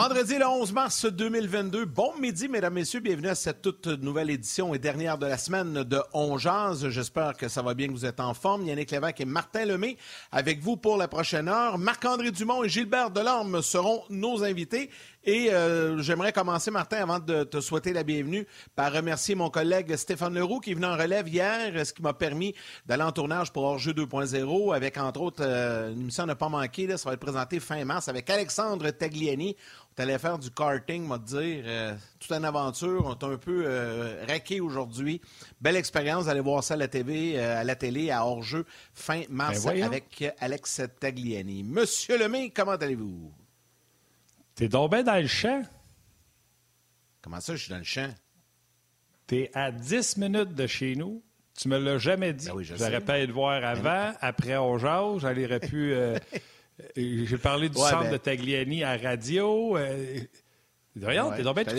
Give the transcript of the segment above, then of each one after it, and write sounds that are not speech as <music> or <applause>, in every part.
Vendredi le 11 mars 2022. Bon midi, mesdames, messieurs. Bienvenue à cette toute nouvelle édition et dernière de la semaine de On J'espère que ça va bien, que vous êtes en forme. Yannick Lévesque et Martin Lemay avec vous pour la prochaine heure. Marc-André Dumont et Gilbert Delorme seront nos invités. Et euh, j'aimerais commencer, Martin, avant de te souhaiter la bienvenue, par remercier mon collègue Stéphane Leroux qui est venu en relève hier, ce qui m'a permis d'aller en tournage pour Hors-jeu 2.0 avec, entre autres, euh, une émission n'a pas manqué. Là, ça va être présenté fin mars avec Alexandre Tagliani. On allait faire du karting, m'a dire. Euh, toute une aventure. On est un peu euh, raqué aujourd'hui. Belle expérience. d'aller voir ça à la TV, à la télé, à hors-jeu, fin mars ben avec Alex Tagliani. Monsieur Lemay, comment allez-vous? T'es donc bien dans le champ? Comment ça, je suis dans le champ? T'es à 10 minutes de chez nous. Tu me l'as jamais dit. Ben J'aurais pu voir ben avant, après on jase. J'aurais pu. <laughs> Euh, euh, j'ai parlé du centre ben de Tagliani à radio. Euh, Voyons, t'es donc bien tout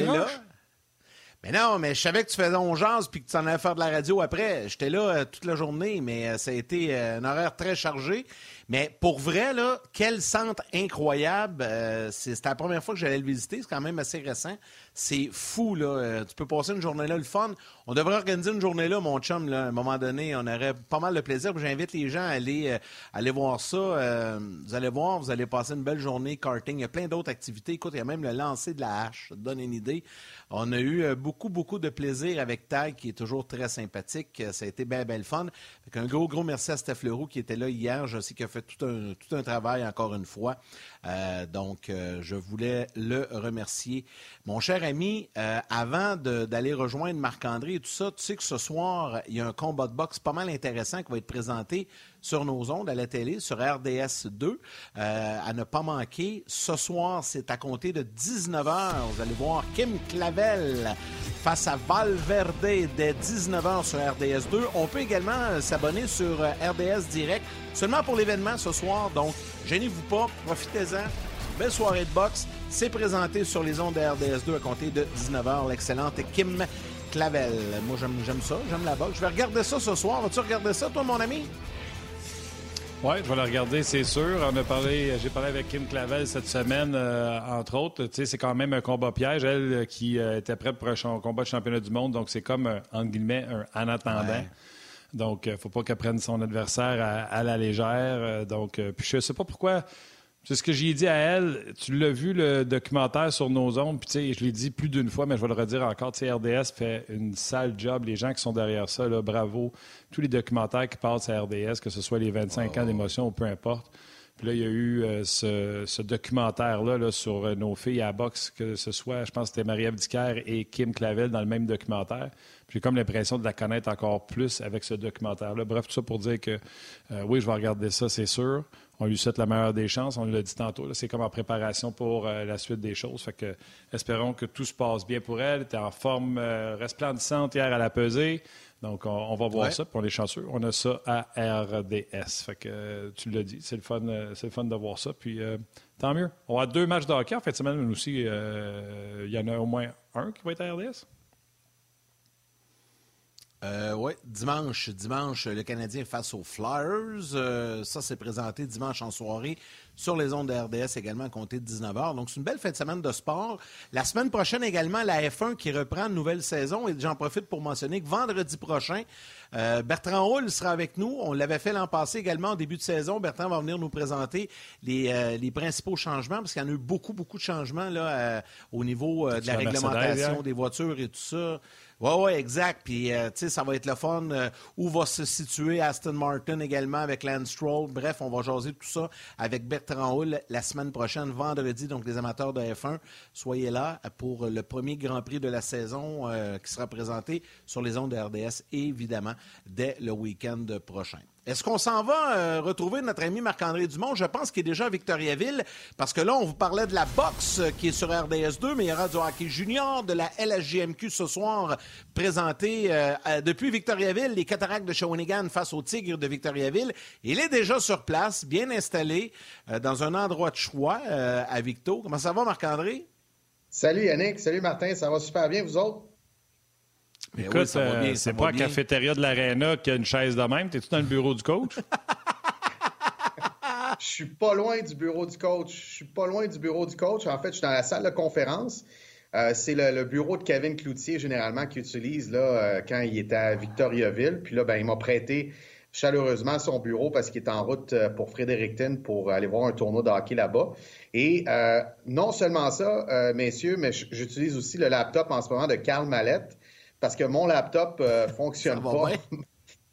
mais non, mais je savais que tu faisais on puis que tu en allais faire de la radio après. J'étais là toute la journée, mais ça a été un horaire très chargé. Mais pour vrai, là, quel centre incroyable. Euh, c'est la première fois que j'allais le visiter. C'est quand même assez récent. C'est fou, là. Euh, tu peux passer une journée là, le fun. On devrait organiser une journée là, mon chum, là, à un moment donné. On aurait pas mal de plaisir. J'invite les gens à aller, euh, aller voir ça. vous allez voir, vous allez passer une belle journée karting. Il y a plein d'autres activités. Écoute, il y a même le lancer de la hache. Ça te donne une idée. On a eu beaucoup, beaucoup de plaisir avec Tag, qui est toujours très sympathique. Ça a été bien, bien le fun. un gros, gros merci à Steph Leroux qui était là hier. Je sais a fait tout un, tout un travail, encore une fois. Euh, donc, euh, je voulais le remercier. Mon cher ami, euh, avant d'aller rejoindre Marc-André et tout ça, tu sais que ce soir, il y a un combat de boxe pas mal intéressant qui va être présenté sur nos ondes à la télé, sur RDS 2, à ne pas manquer. Ce soir, c'est à compter de 19h. Vous allez voir Kim Clavel face à Valverde dès 19h sur RDS 2. On peut également s'abonner sur RDS Direct seulement pour l'événement ce soir. Donc, gênez-vous pas, profitez-en. Belle soirée de boxe. C'est présenté sur les ondes de RDS2 à compter de 19h. L'excellente Kim Clavel. Moi, j'aime ça. J'aime la boxe. Je vais regarder ça ce soir. Vas-tu regarder ça, toi, mon ami? Oui, je vais la regarder, c'est sûr. On a parlé, j'ai parlé avec Kim Clavel cette semaine, euh, entre autres. Tu sais, c'est quand même un combat piège, elle euh, qui euh, était prête pour un combat de championnat du monde. Donc, c'est comme, entre guillemets, un en attendant. Donc, il ne faut pas qu'elle prenne son adversaire à, la légère. Donc, puis je ne sais pas pourquoi. C'est ce que j'ai dit à elle. Tu l'as vu, le documentaire sur nos ondes? Puis, tu sais, je l'ai dit plus d'une fois, mais je vais le redire encore. Tu sais, RDS fait une sale job. Les gens qui sont derrière ça, là, bravo. Tous les documentaires qui passent à RDS, que ce soit les 25 ans d'émotion ou peu importe. Puis là, il y a eu euh, ce, documentaire-là sur nos filles à boxe, que ce soit, je pense que c'était Marie-Ève et Kim Clavel dans le même documentaire. J'ai comme l'impression de la connaître encore plus avec ce documentaire-là. Bref, tout ça pour dire que euh, oui, je vais regarder ça, c'est sûr. On lui souhaite la meilleure des chances. On l'a dit tantôt. C'est comme en préparation pour euh, la suite des choses. Fait que, espérons que tout se passe bien pour elle. Elle était en forme euh, resplendissante hier à la pesée. Donc, on, va voir ça. Puis on est chanceux. On a ça à RDS. Fait que tu l'as dit. C'est le fun, c'est le fun de voir ça. Puis tant mieux. On a deux matchs de hockey en fait semaine aussi. Il y en a au moins un qui va être à RDS. Euh, oui, dimanche, dimanche, le Canadien face aux Flyers. Euh, ça, c'est présenté dimanche en soirée sur les ondes de RDS également à compter de 19h. Donc, c'est une belle fin de semaine de sport. La semaine prochaine également, la F1 qui reprend une nouvelle saison. Et j'en profite pour mentionner que vendredi prochain, euh, Bertrand Hull sera avec nous. On l'avait fait l'an passé également au début de saison. Bertrand va venir nous présenter les, euh, les principaux changements parce qu'il y en a eu beaucoup, beaucoup de changements là, euh, au niveau de la réglementation des voitures et tout ça. Oui, oui, exact. Puis, tu sais, ça va être le fun. où va se situer Aston Martin également avec Lance Stroll. Bref, on va jaser tout ça avec Bertrand en la semaine prochaine, vendredi. Donc, les amateurs de F1, soyez là pour le premier Grand Prix de la saison euh, qui sera présenté sur les ondes de RDS, évidemment. Dès le week-end prochain. Est-ce qu'on s'en va euh, retrouver notre ami Marc-André Dumont? Je pense qu'il est déjà à Victoriaville, parce que là, on vous parlait de la boxe qui est sur RDS2, mais il y aura du hockey junior, de la LHJMQ ce soir, présenté euh, depuis Victoriaville, les cataractes de Shawinigan face aux Tigres de Victoriaville. Il est déjà sur place, bien installé, euh, dans un endroit de choix à Victo. Comment ça va, Marc-André? Salut Yannick, salut Martin, ça va super bien, vous autres? Écoute, euh, c'est pas la cafétéria de l'Arena qui a une chaise de même. T'es-tu dans le bureau du coach? <laughs> Je suis pas loin du bureau du coach. Je suis pas loin du bureau du coach. En fait, je suis dans la salle de conférence. Euh, c'est le, bureau de Kevin Cloutier, généralement, qu'il utilise là, euh, quand il était à Victoriaville. Puis là, ben, il m'a prêté chaleureusement son bureau parce qu'il est en route pour Fredericton pour aller voir un tournoi de hockey là-bas. Et non seulement ça, messieurs, mais j'utilise aussi le laptop en ce moment de Carl Mallette parce que mon laptop euh, <laughs> fonctionne pas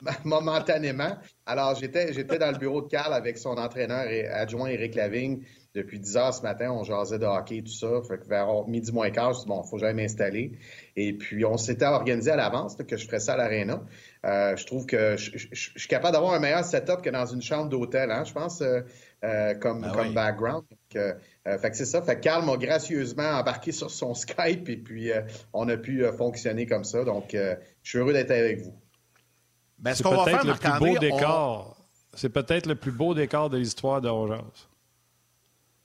<laughs> momentanément. Alors, j'étais, j'étais dans le bureau de Carl avec son entraîneur et adjoint Eric Lavigne depuis 10 heures ce matin. On jasait de hockey, tout ça. Fait que vers midi moins quart, je dit, bon, faut jamais m'installer. Et puis, on s'était organisé à l'avance que je ferais ça à l'Arena. Euh, je trouve que je, suis capable d'avoir un meilleur setup que dans une chambre d'hôtel, hein, je pense, euh, euh comme, ben comme background. Euh, euh, fait que c'est ça. Fait que Carl m'a gracieusement embarqué sur son <laughs> Skype et puis euh, on a pu fonctionner comme ça. Donc, je suis heureux d'être avec vous. Ben, c'est peut-être le plus beau décor. C'est peut-être le plus beau décor de l'histoire de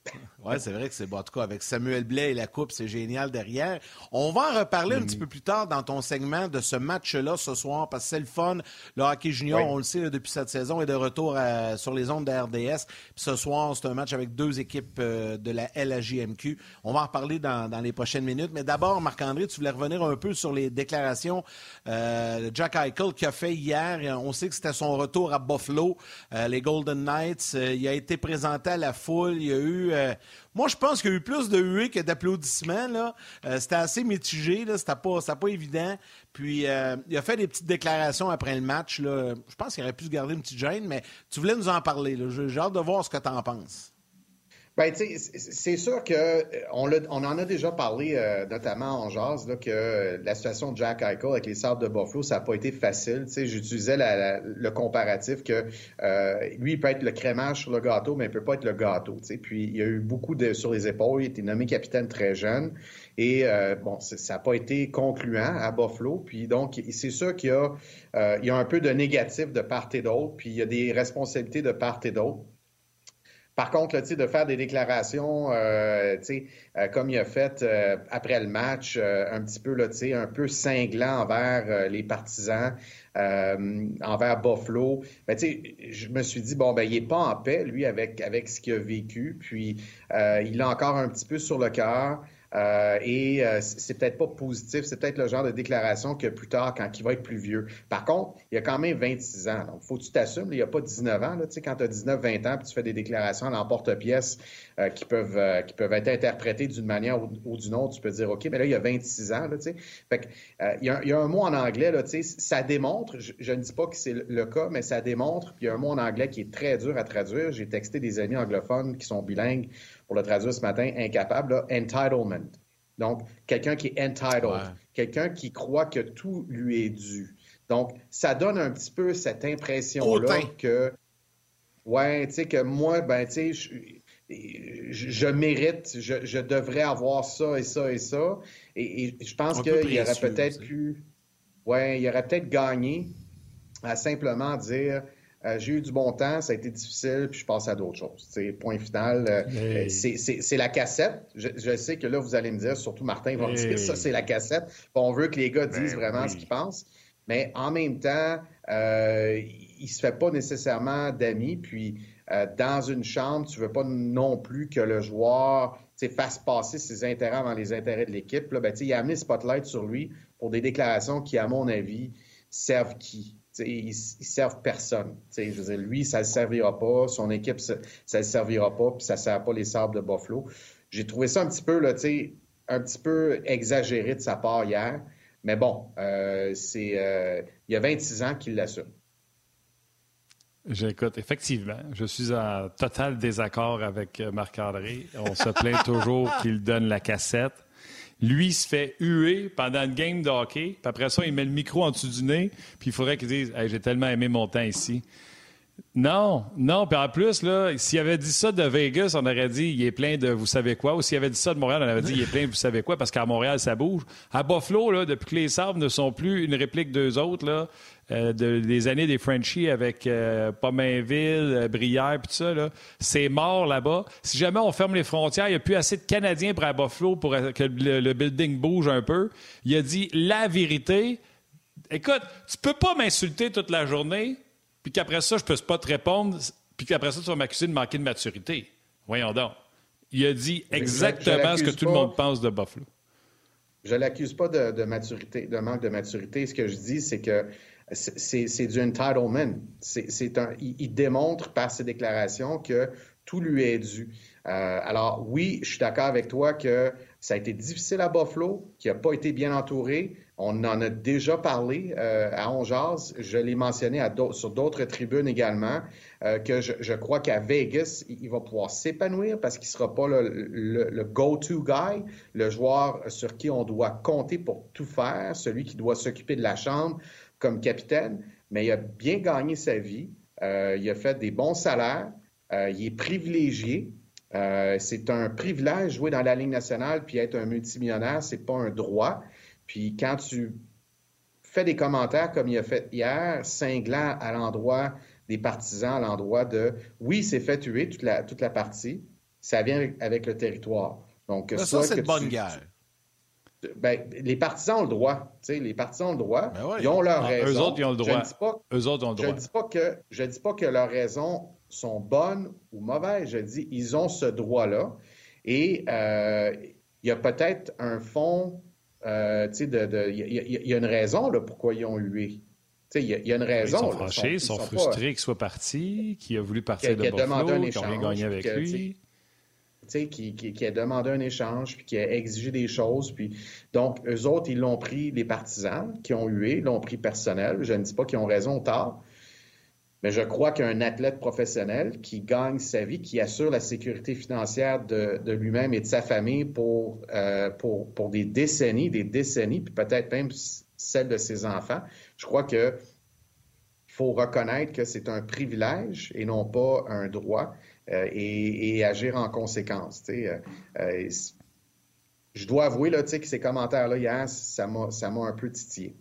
<laughs> Oui, c'est vrai que c'est bon. En tout cas, avec Samuel Blais et la Coupe, c'est génial derrière. On va en reparler un petit peu plus tard dans ton segment de ce match-là ce soir, parce que c'est le fun. Le hockey junior, on le sait, depuis cette saison, est de retour sur les ondes de RDS. ce soir, c'est un match avec deux équipes euh, de la LAJMQ. On va en reparler dans, les prochaines minutes. Mais d'abord, Marc-André, tu voulais revenir un peu sur les déclarations euh, de Jack Eichel qui a fait hier. On sait que c'était son retour à Buffalo, euh, les Golden Knights. il a été présenté à la foule. Il y a eu moi, je pense qu'il y a eu plus de huées que d'applaudissements. Euh, c'était assez mitigé. C'était pas, pas évident. Puis, euh, il a fait des petites déclarations après le match. Là. Je pense qu'il aurait pu se garder une petite gêne, mais tu voulais nous en parler. J'ai hâte de voir ce que tu en penses. Bien, c'est sûr que euh, on, en a déjà parlé, euh, notamment en jazz, que la situation de Jack Eichel avec les Sables de Buffalo, ça n'a pas été facile. J'utilisais le comparatif que euh, lui, il peut être le crémage sur le gâteau, mais il ne peut pas être le gâteau. Puis il y a eu beaucoup de sur les épaules. Il a été nommé capitaine très jeune. Et bon, ça n'a pas été concluant à Buffalo. Puis donc, c'est sûr qu'il y, a, il y a un peu de négatif de part et d'autre, puis il y a des responsabilités de part et d'autre. Par contre, là, de faire des déclarations, euh, euh, comme il a fait euh, après le match, euh, un petit peu, là, un peu cinglant envers les partisans, envers Buffalo, ben, je me suis dit, bon, ben, il n'est pas en paix, lui, avec, avec ce qu'il a vécu. Puis, il a encore un petit peu sur le cœur. Euh, et euh, c'est peut-être pas positif, c'est peut-être le genre de déclaration que plus tard, quand il va être plus vieux. Par contre, il a quand même 26 ans. Donc, faut que tu t'assumes. Il n'y a pas 19 ans. Là, quand tu as 19, 20 ans, puis tu fais des déclarations à l'emporte-pièce euh, qui, peuvent, qui peuvent être interprétées d'une manière ou, d'une autre, tu peux dire, OK, mais là, il y a 26 ans. Là, fait que, il, y a, il, y a, un mot en anglais, là, ça démontre, je, je, ne dis pas que c'est le cas, mais ça démontre, puis il y a un mot en anglais qui est très dur à traduire. J'ai texté des amis anglophones qui sont bilingues pour le traduire ce matin, incapable, entitlement. Donc, quelqu'un qui est entitled, quelqu'un qui croit que tout lui est dû. Donc, ça donne un petit peu cette impression-là que, ouais, tu sais, que moi, ben, tu sais, je, mérite, je, devrais avoir ça et ça et ça. Et, je pense qu'il aurait peut-être pu, ouais, il aurait peut-être gagné à simplement dire, euh, j'ai eu du bon temps, ça a été difficile, puis je passe à d'autres choses. C'est point final. Euh, c'est la cassette. Je, sais que là, vous allez me dire, surtout Martin va me dire ça, c'est la cassette. On veut que les gars disent ben vraiment ce qu'ils pensent. Mais en même temps, euh, il se fait pas nécessairement d'amis. Puis euh, dans une chambre, tu veux pas non plus que le joueur fasse passer ses intérêts avant les intérêts de l'équipe. Ben, il a amené spotlight sur lui pour des déclarations qui, à mon avis, servent qui? Ils, ne servent personne. je veux dire, lui, ça ne servira pas, son équipe, ça ne servira pas, puis ça ne sert pas les sables de Buffalo. J'ai trouvé ça un petit peu, là, un petit peu exagéré de sa part hier. Mais bon, euh, c'est euh, il y a 26 ans qu'il l'assume. J'écoute, effectivement, je suis en total désaccord avec Marc-André. On se plaint toujours <laughs> qu'il donne la cassette. Lui se fait huer pendant une game de hockey, puis après ça, il met le micro en dessous du nez, puis il faudrait qu'il dise J'ai tellement aimé mon temps ici. Non, non. Puis en plus, s'il avait dit ça de Vegas, on aurait dit il est plein de vous savez quoi. Ou s'il avait dit ça de Montréal, on aurait dit il est plein de vous savez quoi, parce qu'à Montréal, ça bouge. À Buffalo, là, depuis que les Sabres ne sont plus une réplique d'eux autres, là, euh, des années des Frenchies avec euh, Pomainville, euh, Brière, puis tout ça, c'est mort là-bas. Si jamais on ferme les frontières, il n'y a plus assez de Canadiens pour à Buffalo pour que le building bouge un peu. Il a dit la vérité. Écoute, tu peux pas m'insulter toute la journée puis qu'après ça, je ne peux pas te répondre, puis qu'après ça, tu vas m'accuser de manquer de maturité. Voyons donc. Il a dit exactement ce que tout le monde pense de Buffalo. Je ne l'accuse pas de, maturité, de manque de maturité. Ce que je dis, c'est que c'est du entitlement. Un, il, démontre par ses déclarations que tout lui est dû. Euh, alors oui, je suis d'accord avec toi que ça a été difficile à Buffalo, qu'il n'a pas été bien entouré. On en a déjà parlé euh, à Onjaz. Je l'ai mentionné sur d'autres tribunes également, euh, que je, crois qu'à Vegas, il, va pouvoir s'épanouir parce qu'il ne sera pas le, go-to guy, le joueur sur qui on doit compter pour tout faire, celui qui doit s'occuper de la chambre comme capitaine. Mais il a bien gagné sa vie. Euh, il a fait des bons salaires. il est privilégié. c'est un privilège jouer dans la Ligue nationale puis être un multimillionnaire, c'est pas un droit. Puis quand tu fais des commentaires comme il a fait hier, cinglant à l'endroit des partisans, à l'endroit de oui, c'est fait tuer toute la, toute la partie, ça vient avec, le territoire. Donc, ça, c'est une bonne guerre. Ben, les partisans ont le droit. Les partisans ont le droit. Ben ils ont leur ah, raison. Eux autres, ils ont le droit. Je dis pas, eux autres ont le droit. Je dis pas que je dis pas que leurs raisons sont bonnes ou mauvaises. Je dis ils ont ce droit-là. Et euh, il y a peut-être un fond euh, il y, a une raison là, pourquoi ils ont hué. Il y, a une raison. Ils sont fâchés, ils sont, frustrés qu'il soit parti, qu'il a voulu partir de Buffalo, qu'il a gagné avec lui. Qui, qui, qui, a demandé un échange, puis qui a exigé des choses. Puis... Donc, eux autres, ils l'ont pris, les partisans qui ont hué, l'ont pris personnel. Je ne dis pas qu'ils ont raison ou tort, mais je crois qu'un athlète professionnel qui gagne sa vie, qui assure la sécurité financière de, lui-même et de sa famille pour, euh, pour, pour, des décennies, des décennies, puis peut-être même celle de ses enfants, je crois que faut reconnaître que c'est un privilège et non pas un droit euh, et, agir en conséquence. Euh, je dois avouer là, que ces commentaires-là hier, ça m'a un peu titillé.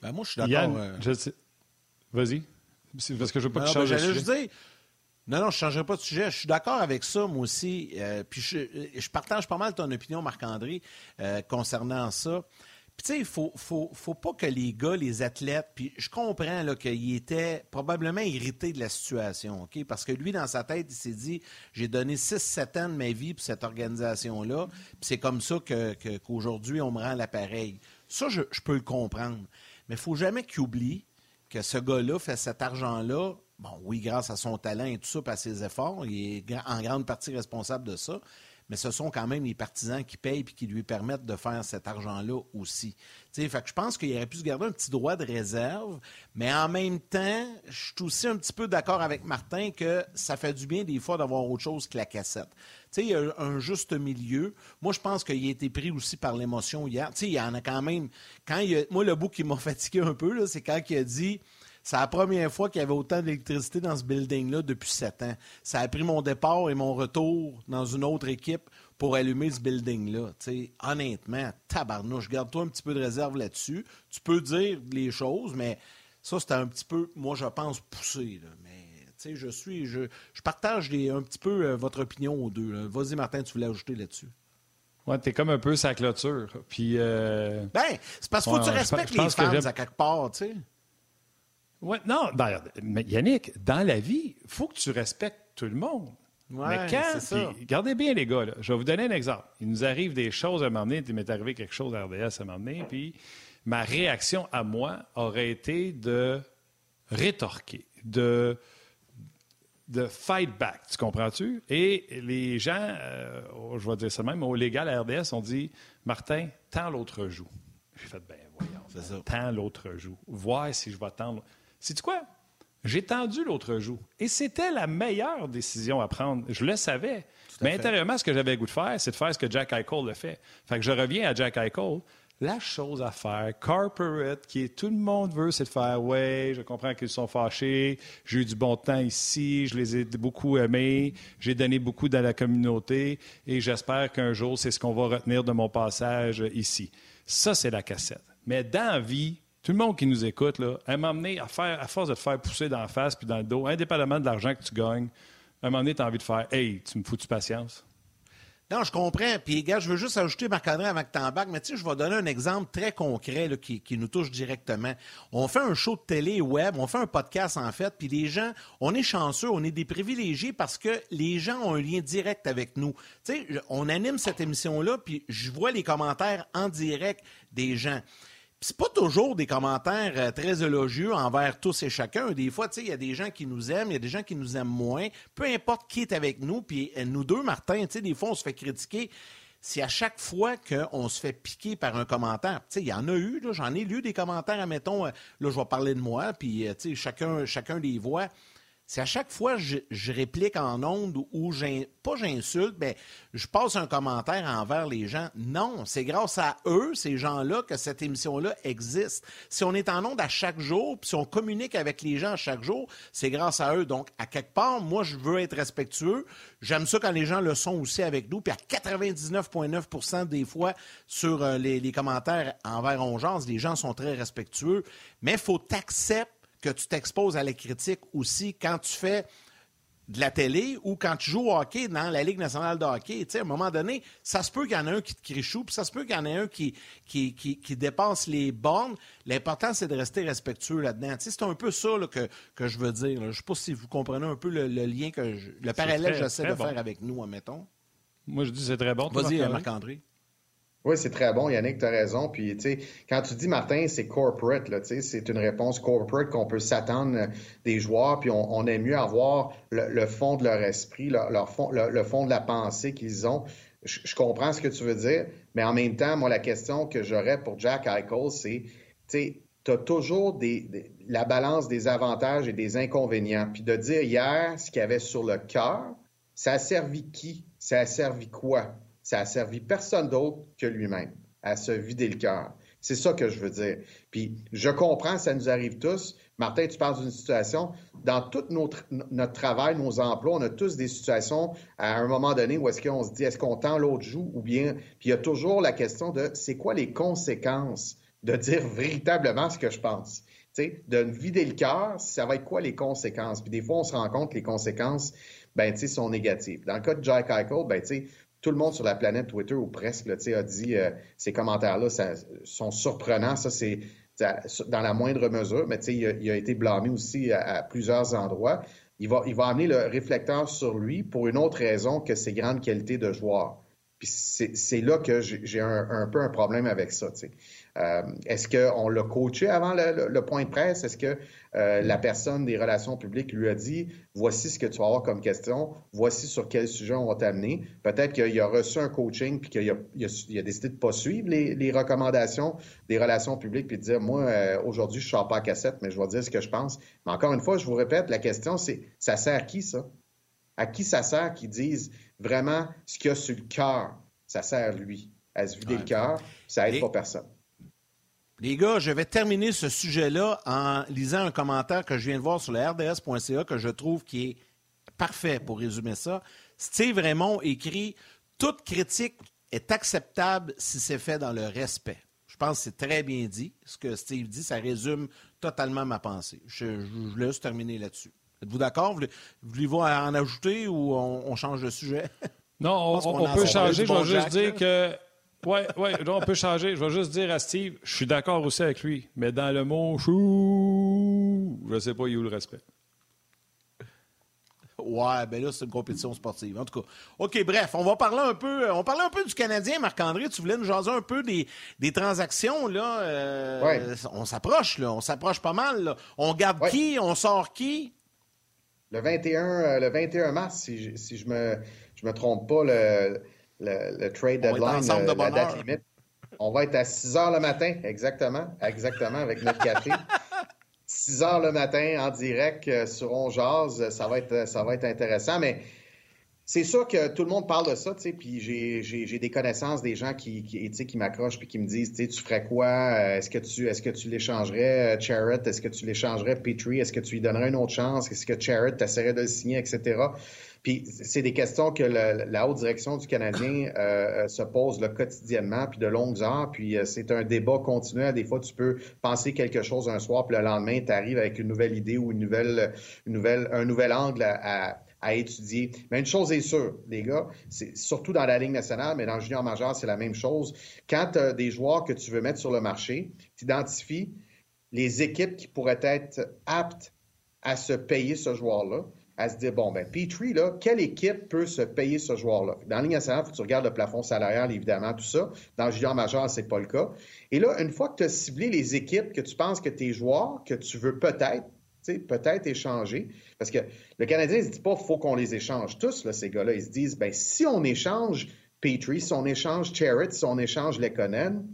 Ben moi, je suis d'accord. Vas-y. Parce que je veux pas que tu changes de sujet. non, non, je ne changerai pas de sujet. Je suis d'accord avec ça, moi aussi. Euh, puis je, partage pas mal ton opinion, Marc-André, euh, concernant ça. Puis tu sais, il faut, faut, faut, pas que les gars, les athlètes, puis je comprends qu'il était probablement irrité de la situation, OK? Parce que lui, dans sa tête, il s'est dit, j'ai donné 6-7 ans de ma vie pour cette organisation-là, puis c'est comme ça qu'aujourd'hui, on me rend l'appareil. Ça, je, je, peux le comprendre. Mais il faut jamais qu'il oublie que ce gars-là fait cet argent-là, bon, oui, grâce à son talent et tout ça, à ses efforts, il est en grande partie responsable de ça, mais ce sont quand même les partisans qui payent et qui lui permettent de faire cet argent-là aussi. fait que je pense qu'il aurait pu se garder un petit droit de réserve, mais en même temps, je suis aussi un petit peu d'accord avec Martin que ça fait du bien des fois d'avoir autre chose que la cassette. Il y a un juste milieu. Moi, je pense qu'il a été pris aussi par l'émotion hier. il y en a quand même. Quand Moi, le bout qui m'a <laughs> fatigué un peu, c'est quand il a dit c'est la première fois qu'il y avait autant d'électricité dans ce building-là depuis sept ans. Ça a pris mon départ et mon retour dans une autre équipe pour allumer ce building-là. Honnêtement, tabarnouche, garde-toi un petit peu de réserve là-dessus. Tu peux dire les choses, mais ça, c'était un petit peu, moi, je pense, poussé. Je suis, je, je partage un petit peu euh, votre opinion aux deux. Vas-y, Martin, tu voulais ajouter là-dessus. Ouais, t'es comme un peu sa clôture. Puis. Euh, ben, c'est parce qu'il faut que tu respectes les fans à quelque part, tu sais. Oui, non, ben, mais Yannick, dans la vie, il faut que tu respectes tout le monde. mais quand, regardez bien les gars, je vais vous donner un exemple. Il nous arrive des choses à un moment donné, il m'est arrivé quelque chose à RDS à un moment donné, puis ma réaction à moi aurait été de rétorquer, de, de fight back, tu comprends-tu? Et les gens, euh, je vais dire ça même, au légal à RDS, ont dit Martin, tends l'autre joue. J'ai fait, ben voyons, tends l'autre joue. Voir si je vais tendre. C'est quoi? J'ai tendu l'autre joue. Et c'était la meilleure décision à prendre. Je le savais. Mais intérieurement, ce que j'avais le goût de faire, c'est de faire ce que Jack Eichel le fait. Fait que je reviens à Jack Eichel. La chose à faire, corporate, qui est tout le monde veut, c'est de faire Ouais, je comprends qu'ils sont fâchés, j'ai eu du bon temps ici, je les ai beaucoup aimés, j'ai donné beaucoup dans la communauté et j'espère qu'un jour, c'est ce qu'on va retenir de mon passage ici. Ça, c'est la cassette. Mais dans la vie, tout le monde qui nous écoute, là, à m'emmener à faire, à force de te faire pousser dans la face puis dans le dos, indépendamment de l'argent que tu gagnes, à un moment donné, tu as envie de faire Hey, tu me fous de patience? Non, je comprends. Puis, gars, je veux juste ajouter, Marc-André, avant que tu mais tu sais, je vais donner un exemple très concret qui, qui, nous touche directement. On fait un show de télé web, on fait un podcast, en fait, puis les gens, on est chanceux, on est des privilégiés parce que les gens ont un lien direct avec nous. Tu sais, on anime cette émission-là, puis je vois les commentaires en direct des gens c'est pas toujours des commentaires euh, très élogieux envers tous et chacun. Des fois, il y a des gens qui nous aiment, il y a des gens qui nous aiment moins. Peu importe qui est avec nous, puis euh, nous deux, Martin, des fois, on se fait critiquer. Si à chaque fois qu'on se fait piquer par un commentaire, il y en a eu, j'en ai lu des commentaires, admettons, euh, là, je vais parler de moi, puis, chacun, chacun les voit c'est à chaque fois je, réplique en ondes ou pas j'insulte, mais je passe un commentaire envers les gens. Non, c'est grâce à eux, ces gens-là, que cette émission-là existe. Si on est en ondes à chaque jour, puis si on communique avec les gens à chaque jour, c'est grâce à eux. Donc, à quelque part, moi, je veux être respectueux. J'aime ça quand les gens le sont aussi avec nous. Puis à 99,9% des fois, sur euh, les, les commentaires envers Ongeance, les gens sont très respectueux. Mais il faut t'accepter que tu t'exposes à la critique aussi quand tu fais de la télé ou quand tu joues au hockey dans la Ligue nationale de hockey. à un moment donné, ça se peut qu'il y en ait un qui te crie chou, puis ça se peut qu'il y en ait un qui, qui, qui, dépasse les bornes. L'important, c'est de rester respectueux là-dedans. c'est un peu ça que, que je veux dire. Je ne sais pas si vous comprenez un peu le, lien, que le parallèle que j'essaie de faire avec nous, admettons. Moi, je dis c'est très bon. Vas-y, Marc-André. Oui, c'est très bon, Yannick, tu as raison. Puis, tu sais, quand tu dis, Martin, c'est corporate, là, tu sais, c'est une réponse corporate qu'on peut s'attendre euh, des joueurs, puis on, aime mieux avoir le, fond de leur esprit, le, fond de la pensée qu'ils ont. Je, comprends ce que tu veux dire, mais en même temps, moi, la question que j'aurais pour Jack Eichel, c'est, tu sais, tu as toujours la balance des avantages et des inconvénients. Puis de dire hier ce qu'il y avait sur le cœur, ça a servi qui? Ça a servi quoi? Ça a servi personne d'autre que lui-même à se vider le cœur. C'est ça que je veux dire. Puis je comprends, ça nous arrive tous. Martin, tu parles d'une situation, dans tout notre, notre travail, nos emplois, on a tous des situations à un moment donné où est-ce qu'on se dit, est-ce qu'on tend l'autre joue ou bien, puis il y a toujours la question de, c'est quoi les conséquences de dire véritablement ce que je pense? sais, de vider le cœur, ça va être quoi les conséquences? Puis des fois, on se rend compte que les conséquences, ben, sont négatives. Dans le cas de Jack Eichel, ben, tout le monde sur la planète Twitter, ou presque, là, a dit euh, ces commentaires-là sont surprenants. Ça, c'est dans la moindre mesure, mais il a, il a été blâmé aussi à, plusieurs endroits. Il va, il va amener le réflecteur sur lui pour une autre raison que ses grandes qualités de joueur. Puis c'est là que j'ai un, un, peu un problème avec ça. Euh, Est-ce qu'on l'a coaché avant le, le, point de presse? Est-ce que euh, la personne des relations publiques lui a dit voici ce que tu vas avoir comme question, voici sur quel sujet on va t'amener? Peut-être qu'il a reçu un coaching puis qu'il a, décidé de ne pas suivre les, les, recommandations des relations publiques puis de dire moi, euh, aujourd'hui, je ne sors pas à cassette, mais je vais dire ce que je pense. Mais encore une fois, je vous répète, la question, c'est ça sert à qui ça? À qui ça sert qu'ils disent vraiment ce qu'il y a sur le cœur? Ça sert lui, à se vider le cœur, ça aide pas personne. Les gars, je vais terminer ce sujet-là en lisant un commentaire que je viens de voir sur le RDS.ca que je trouve qui est parfait pour résumer ça. Steve Raymond écrit Toute critique est acceptable si c'est fait dans le respect. Je pense que c'est très bien dit. Ce que Steve dit, ça résume totalement ma pensée. Je, je laisse terminer là-dessus. Êtes-vous d'accord? Voulez-vous en ajouter ou on, change de sujet? Non, <laughs> on, peut changer. je vais juste dire que. Oui, oui, on peut changer. Je vais juste dire à Steve, je suis d'accord aussi avec lui, mais dans le mot chou, je ne sais pas, il y a où le respect? Ouais, ben là, c'est une compétition sportive. En tout cas. OK, bref, on va parler un peu. On parlait un peu du Canadien, Marc-André. Tu voulais nous jaser un peu des, des transactions, là. Euh, on s'approche, là. On s'approche pas mal, On garde qui? On sort qui? Le 21, euh, le 21 mars, si je, si je me, je me trompe pas, le, le, trade deadline, de la date limite. On va être à 6 heures le matin, exactement, exactement, avec notre café. <laughs> 6 heures le matin en direct euh, sur On Ça va être, ça va être intéressant. Mais c'est sûr que tout le monde parle de ça, tu sais, puis j'ai des connaissances des gens qui, qui, qui m'accrochent puis qui me disent, tu sais, tu ferais quoi? Euh, est-ce que tu est-ce que tu l'échangerais, euh, Charrett? Est-ce que tu l'échangerais, Petrie? Est-ce que tu lui donnerais une autre chance? Est-ce que Charrett essaierait de le signer, etc.? Puis c'est des questions que la haute direction du Canadien euh, se pose là, quotidiennement, puis de longues heures. Puis c'est un débat continuel. Des fois, tu peux penser quelque chose un soir, puis le lendemain, tu arrives avec une nouvelle idée ou une nouvelle, une nouvelle, un nouvel angle à à étudier. Mais une chose est sûre, les gars, c'est surtout dans la Ligue nationale, mais dans le junior majeur, c'est la même chose. Quand tu as des joueurs que tu veux mettre sur le marché, tu identifies les équipes qui pourraient être aptes à se payer ce joueur-là, à se dire, bon, ben, Petrie, là, quelle équipe peut se payer ce joueur-là? Dans la faut que tu regardes le plafond salarial, évidemment, tout ça. Dans junior majeur, c'est pas le cas. Et là, une fois que tu as ciblé les équipes que tu penses que tes joueurs, que tu veux peut-être peut-être échanger. Parce que le Canadien ne se dit pas faut qu'on les échange tous, là, ces gars-là. Ils se disent, ben, si on échange Petrie, si on échange Charrett, si on échange Lekonen,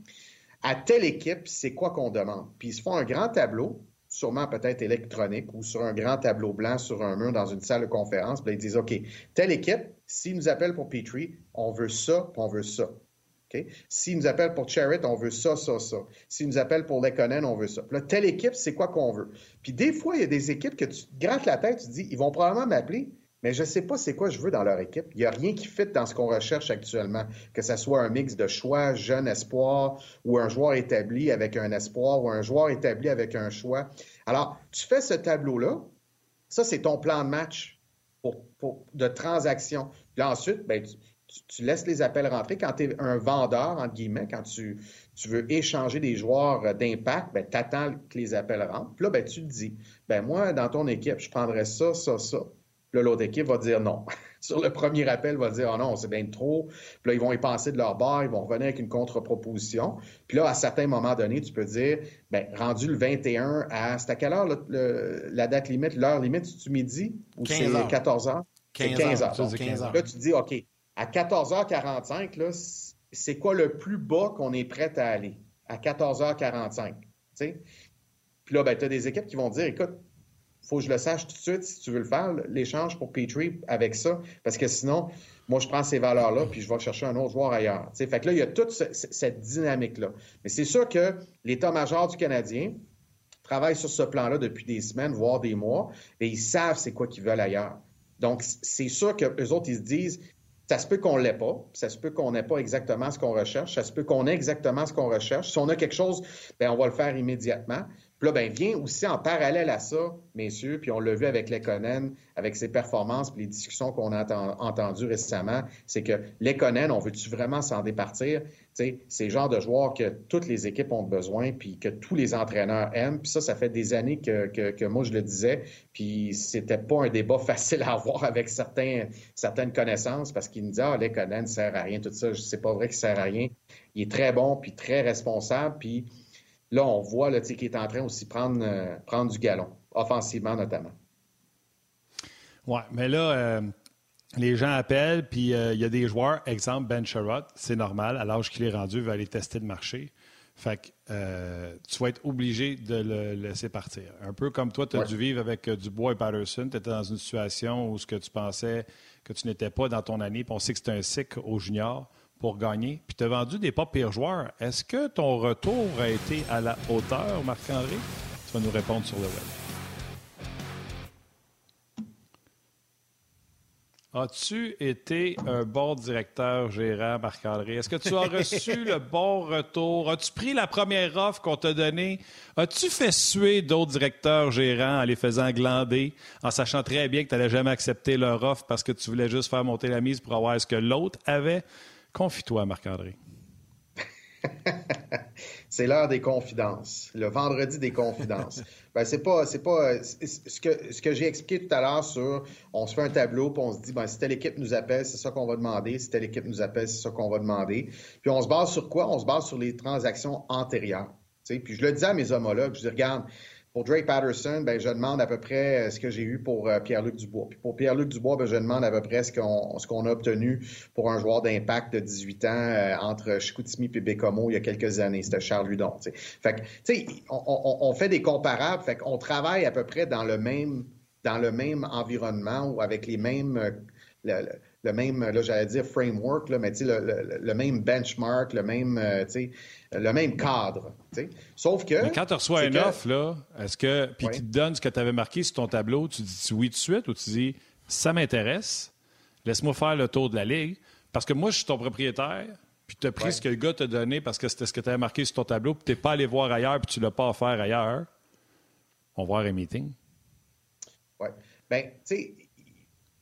à telle équipe, c'est quoi qu'on demande? Puis ils se font un grand tableau, sûrement peut-être électronique ou sur un grand tableau blanc sur un mur dans une salle de conférence. Puis ils disent, OK, telle équipe, s'ils nous appellent pour Petrie, on veut ça, puis on veut ça. S'ils nous appellent pour Charrett, on veut ça, ça, ça. S'ils nous appellent pour Lekonen, on veut ça. Là, telle équipe, c'est quoi qu'on veut? Puis des fois, il y a des équipes que tu grattes la tête, tu te dis, ils vont probablement m'appeler, mais je ne sais pas c'est quoi je veux dans leur équipe. Il n'y a rien qui fit dans ce qu'on recherche actuellement, que ce soit un mix de choix, jeune espoir, ou un joueur établi avec un espoir, ou un joueur établi avec un choix. Alors, tu fais ce tableau-là, ça, c'est ton plan de match pour, de transaction. Puis ensuite, ben, tu, tu, laisses les appels rentrer. Quand tu es un vendeur, entre guillemets, quand tu, veux échanger des joueurs euh, d'impact, ben, tu attends que les appels rentrent. Puis là, ben, tu te dis, ben, moi, dans ton équipe, je prendrais ça, ça, ça. Là, l'autre équipe va dire non. <laughs> Sur le premier appel, va dire, oh non, c'est bien trop. Puis là, ils vont y penser de leur bord, ils vont revenir avec une contre-proposition. Puis là, à certains moments donnés, tu peux dire, ben, rendu le 21 à, c'est à quelle heure la date limite, l'heure limite, c'est-tu midi ou c'est 14 heures? 15 heures. 15 heures. Là, tu dis, OK, à 14h45, c'est quoi le plus bas qu'on est prêt à aller? À 14h45. Puis là, ben, tu as des équipes qui vont dire écoute, faut que je le sache tout de suite si tu veux le faire, l'échange pour Petrie avec ça, parce que sinon, moi, je prends ces valeurs-là, puis je vais chercher un autre joueur ailleurs. Fait que là, il y a toute cette dynamique-là. Mais c'est sûr que l'état-major du Canadien travaille sur ce plan-là depuis des semaines, voire des mois, et ils savent c'est quoi qu'ils veulent ailleurs. Donc, c'est sûr que les autres, ils se disent, ça se peut qu'on ne l'ait pas, ça se peut qu'on n'ait pas exactement ce qu'on recherche, ça se peut qu'on ait exactement ce qu'on recherche. Si on a quelque chose, bien, on va le faire immédiatement. Puis là, ben, vient aussi en parallèle à ça, messieurs, puis on l'a vu avec Lekonen, avec ses performances, puis les discussions qu'on a entendues récemment, c'est que Lekonen, on veut-tu vraiment s'en départir? C'est le genre de joueur que toutes les équipes ont besoin, puis que tous les entraîneurs aiment. Puis ça, ça fait des années que, que, moi, je le disais, puis c'était pas un débat <laughs> facile à avoir avec certains, certaines connaissances, parce qu'ils me disaient, ah, Lekonen ne sert à rien, tout ça. C'est pas vrai qu'il sert à rien. Il est très bon, puis très responsable, puis là, on voit qu'il est en train aussi de prendre, euh, prendre du galon, offensivement notamment. Oui, mais là, euh, les gens appellent, puis euh, il y a des joueurs, exemple Ben Sherrod, c'est normal, à l'âge qu'il est rendu, il va aller tester le marché. Fait que tu vas être obligé de le laisser partir. Un peu comme toi, tu as dû vivre avec Dubois et Patterson. Tu étais dans une situation où ce que tu pensais que tu n'étais pas dans ton année, puis on sait que c'est un cycle au junior pour gagner, puis tu as vendu des pas pires joueurs. Est-ce que ton retour a été à la hauteur, Marc-André? Tu vas nous répondre sur le web. As-tu été un bon directeur gérant, Marc-André? Est-ce que tu as reçu <laughs> le bon retour? As-tu pris la première offre qu'on t'a donnée? As-tu fait suer d'autres directeurs gérants en les faisant glander, en sachant très bien que tu n'allais jamais accepter leur offre parce que tu voulais juste faire monter la mise pour avoir ce que l'autre avait? Confie-toi, Marc-André. <laughs> c'est l'heure des confidences, le vendredi des confidences. <laughs> ben, c'est pas, c'est pas ce que, ce que j'ai expliqué tout à l'heure sur on se fait un tableau puis on se dit ben, si telle équipe nous appelle, c'est ça qu'on va demander, si telle équipe nous appelle, c'est ça qu'on va demander. Puis on se base sur quoi? On se base sur les transactions antérieures. Puis je le dis à mes homologues, je dis regarde, pour Drake Patterson, ben, je demande à peu près ce que j'ai eu pour Pierre-Luc Dubois. Puis pour Pierre-Luc Dubois, ben, je demande à peu près ce qu'on a obtenu pour un joueur d'impact de 18 ans entre Chicoutimi et Bécomo il y a quelques années. C'était Charles Ludon. Fait que, tu sais, on, fait des comparables. Fait qu'on travaille à peu près dans le même dans le même environnement ou avec les mêmes même, là, j'allais dire framework, là, mais le, le, le, même benchmark, le même, euh, le même cadre. Sauf que. Mais quand tu reçois un offre, là, est-ce que. Puis qui te donne ce que tu avais marqué sur ton tableau, tu dis oui tout de suite ou tu dis ça m'intéresse, laisse-moi faire le tour de la ligue. Parce que moi, je suis ton propriétaire, puis tu as pris ce que le gars t'a donné parce que c'était ce que tu avais marqué sur ton tableau, puis tu n'es pas allé voir ailleurs, puis tu ne l'as pas offert ailleurs. On va avoir un meeting. Oui. Bien, tu sais,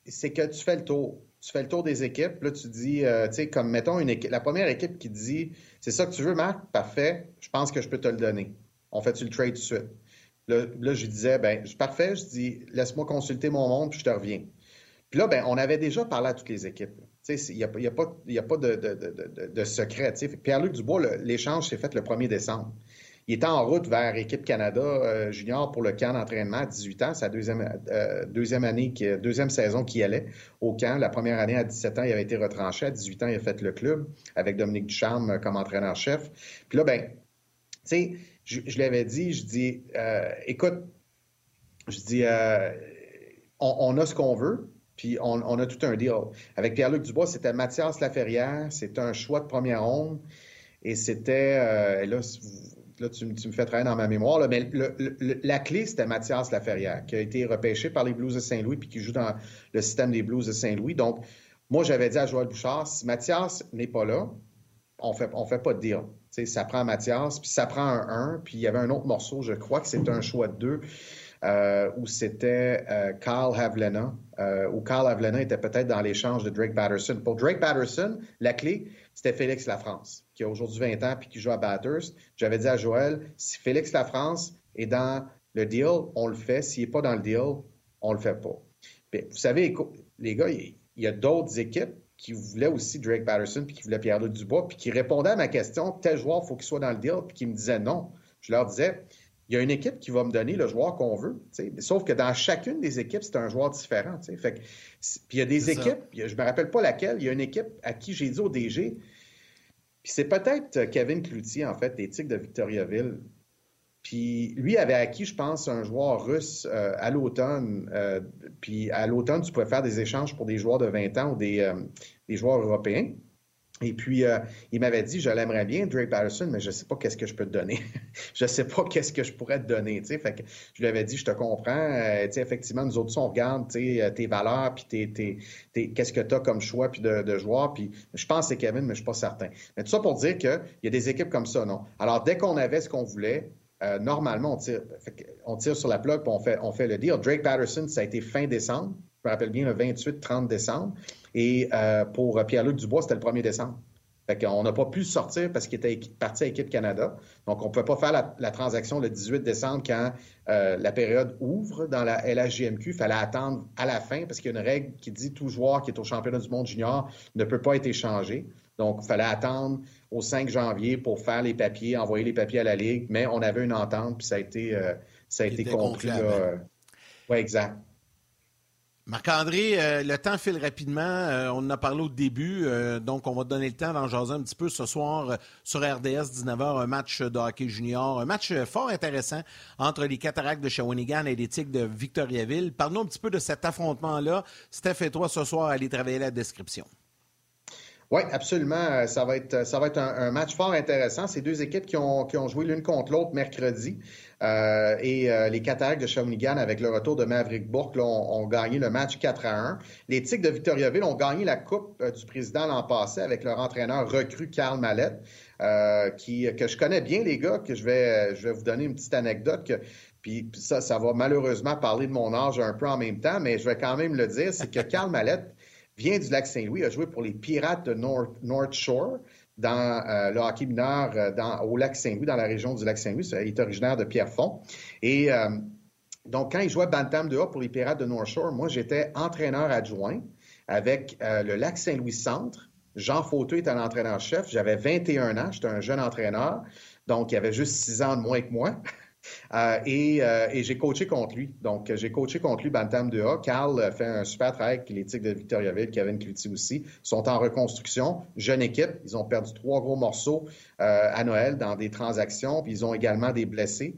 c'est que tu fais le tour tu fais le tour des équipes, là, tu dis, euh, tu sais, comme mettons une équipe, la première équipe qui dit C'est ça que tu veux, Marc? Parfait, je pense que je peux te le donner. On fait-tu le trade tout de suite? Là, là je disais, ben, parfait, je dis, laisse-moi consulter mon monde, puis je te reviens. Puis là, ben, on avait déjà parlé à toutes les équipes. Il n'y a, y a, pas, y a pas de, de, de, de secret. Pierre-Luc Dubois, l'échange s'est fait le 1er décembre. Il était en route vers Équipe Canada euh, junior pour le camp d'entraînement à 18 ans. Sa deuxième, euh, deuxième année, deuxième saison qui allait au camp. La première année à 17 ans, il avait été retranché. À 18 ans, il a fait le club avec Dominique Ducharme euh, comme entraîneur-chef. Puis là, ben, tu sais, je, je l'avais dit, je dis, écoute, je dis, on, a ce qu'on veut, puis on, a tout un deal. Avec Pierre-Luc Dubois, c'était Mathias Laferrière, c'était un choix de première ronde, et c'était, là, là, tu, me fais travailler dans ma mémoire, mais la clé, c'était Mathias Laferrière, qui a été repêché par les Blues de Saint-Louis puis qui joue dans le système des Blues de Saint-Louis. Donc, moi, j'avais dit à Joël Bouchard, si Mathias n'est pas là, on fait, fait pas de deal. ça prend Mathias, puis ça prend un 1, puis il y avait un autre morceau, je crois que c'était un choix de 2, euh, où c'était euh, Carl Havlena, euh, où Carl Havlena était peut-être dans l'échange de Drake Patterson. Pour Drake Patterson, la clé, c'était Félix Lafrance, qui a aujourd'hui 20 ans puis qui joue à Bathurst. J'avais dit à Joël, si Félix Lafrance est dans le deal, on le fait. S'il n'est pas dans le deal, on le fait pas. vous savez, les gars, il y a d'autres équipes qui voulaient aussi Drake Patterson puis qui voulaient Pierre-Luc Dubois puis qui répondaient à ma question, tel joueur, il faut qu'il soit dans le deal, puis qui me disaient non. Je leur disais, il y a une équipe qui va me donner le joueur qu'on veut. Sauf que dans chacune des équipes, c'est un joueur différent. Fait puis il y a des équipes, je ne me rappelle pas laquelle, il y a une équipe à qui j'ai dit au DG, puis c'est peut-être Kevin Cloutier, en fait, des Tigres de Victoriaville. Puis lui avait acquis, je pense, un joueur russe euh, à l'automne. Euh, puis à l'automne, tu pouvais faire des échanges pour des joueurs de 20 ans ou des, euh, des joueurs européens. Et puis, euh, il m'avait dit, je l'aimerais bien, Drake Patterson, mais je ne sais pas qu'est-ce que je peux te donner. <laughs> je ne sais pas qu'est-ce que je pourrais te donner. Fait que je lui avais dit, je te comprends. Euh, effectivement, nous autres, on regarde euh, tes valeurs, puis tes, qu'est-ce que tu as comme choix puis de, de joueurs. Puis je pense que c'est Kevin, mais je ne suis pas certain. Mais tout ça pour dire qu'il y a des équipes comme ça, non. Alors, dès qu'on avait ce qu'on voulait, normalement, on tire, on tire sur la plug et on fait, on fait le deal. Drake Patterson, ça a été fin décembre. Je me rappelle bien le 28-30 décembre. Et euh, pour Pierre-Luc Dubois, c'était le 1er décembre. Fait qu'on n'a pas pu le sortir parce qu'il était parti à Équipe Canada. Donc, on ne peut pas faire la, transaction le 18 décembre quand euh, la période ouvre dans la LHJMQ. Il fallait attendre à la fin parce qu'il y a une règle qui dit tout joueur qui est au championnat du monde junior ne peut pas être échangé. Donc, il fallait attendre au 5 janvier pour faire les papiers, envoyer les papiers à la Ligue. Mais on avait une entente, puis ça a été, euh, ça a été compris. Oui, exact. Marc-André, euh, le temps file rapidement. Euh, on en a parlé au début, euh, donc on va donner le temps d'en jaser un petit peu ce soir sur RDS 19h, un match de hockey junior, un match fort intéressant entre les Cataractes de Shawinigan et les Tigres de Victoriaville. Parle-nous un petit peu de cet affrontement-là. Steph et toi, ce soir, allez travailler la description. Oui, absolument. Ça va être, un, match fort intéressant. Ces deux équipes qui ont joué l'une contre l'autre mercredi. Euh, et euh, les Cataractes de Shawinigan, avec le retour de Maverick Bourque, ont, gagné le match 4 à 1. Les Tigres de Victoriaville ont gagné la Coupe euh, du Président l'an passé avec leur entraîneur recru Carl Mallette, qui, que je connais bien, les gars, que je vais, vous donner une petite anecdote. Puis ça, ça va malheureusement parler de mon âge un peu en même temps, mais je vais quand même le dire, c'est que Carl Mallette vient du lac Saint-Louis, a joué pour les Pirates de North Shore dans euh, le hockey mineur euh, dans, au lac Saint-Louis, dans la région du lac Saint-Louis. Il est originaire de Pierrefonds. Et euh, donc, quand il jouait Bantam de A pour les Pirates de North Shore, moi, j'étais entraîneur adjoint avec le lac Saint-Louis Centre. Jean Fauteux était l'entraîneur-chef. J'avais 21 ans. J'étais un jeune entraîneur. Donc, il avait juste 6 ans de moins que moi. <laughs> Euh, et, euh, et j'ai coaché contre lui. Donc, j'ai coaché contre lui Bantam 2A. Carl fait un super travail avec les Tigres de Victoriaville, Kevin Cloutier aussi. Ils sont en reconstruction. Jeune équipe. Ils ont perdu trois gros morceaux euh, à Noël dans des transactions. Puis ils ont également des blessés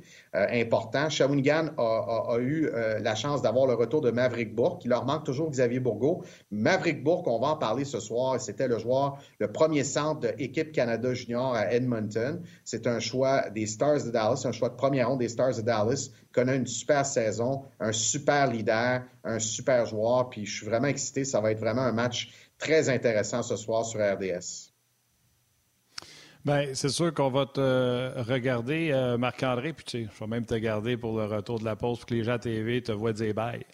importants. Shawinigan a, a, eu la chance d'avoir le retour de Maverick Bourque. Il leur manque toujours Xavier Bourgault. Maverick Bourque, on va en parler ce soir. C'était le joueur, le premier centre de l'équipe Canada Junior à Edmonton. C'est un choix des Stars de Dallas, un choix de première ronde des Stars de Dallas, connaît une super saison, un super leader, un super joueur, puis je suis vraiment excité. Ça va être vraiment un match très intéressant ce soir sur RDS. Bien, c'est sûr qu'on va te regarder, euh, Marc-André, puis tu sais, je vais même te garder pour le retour de la pause pour que les gens à TV te voient dire bye.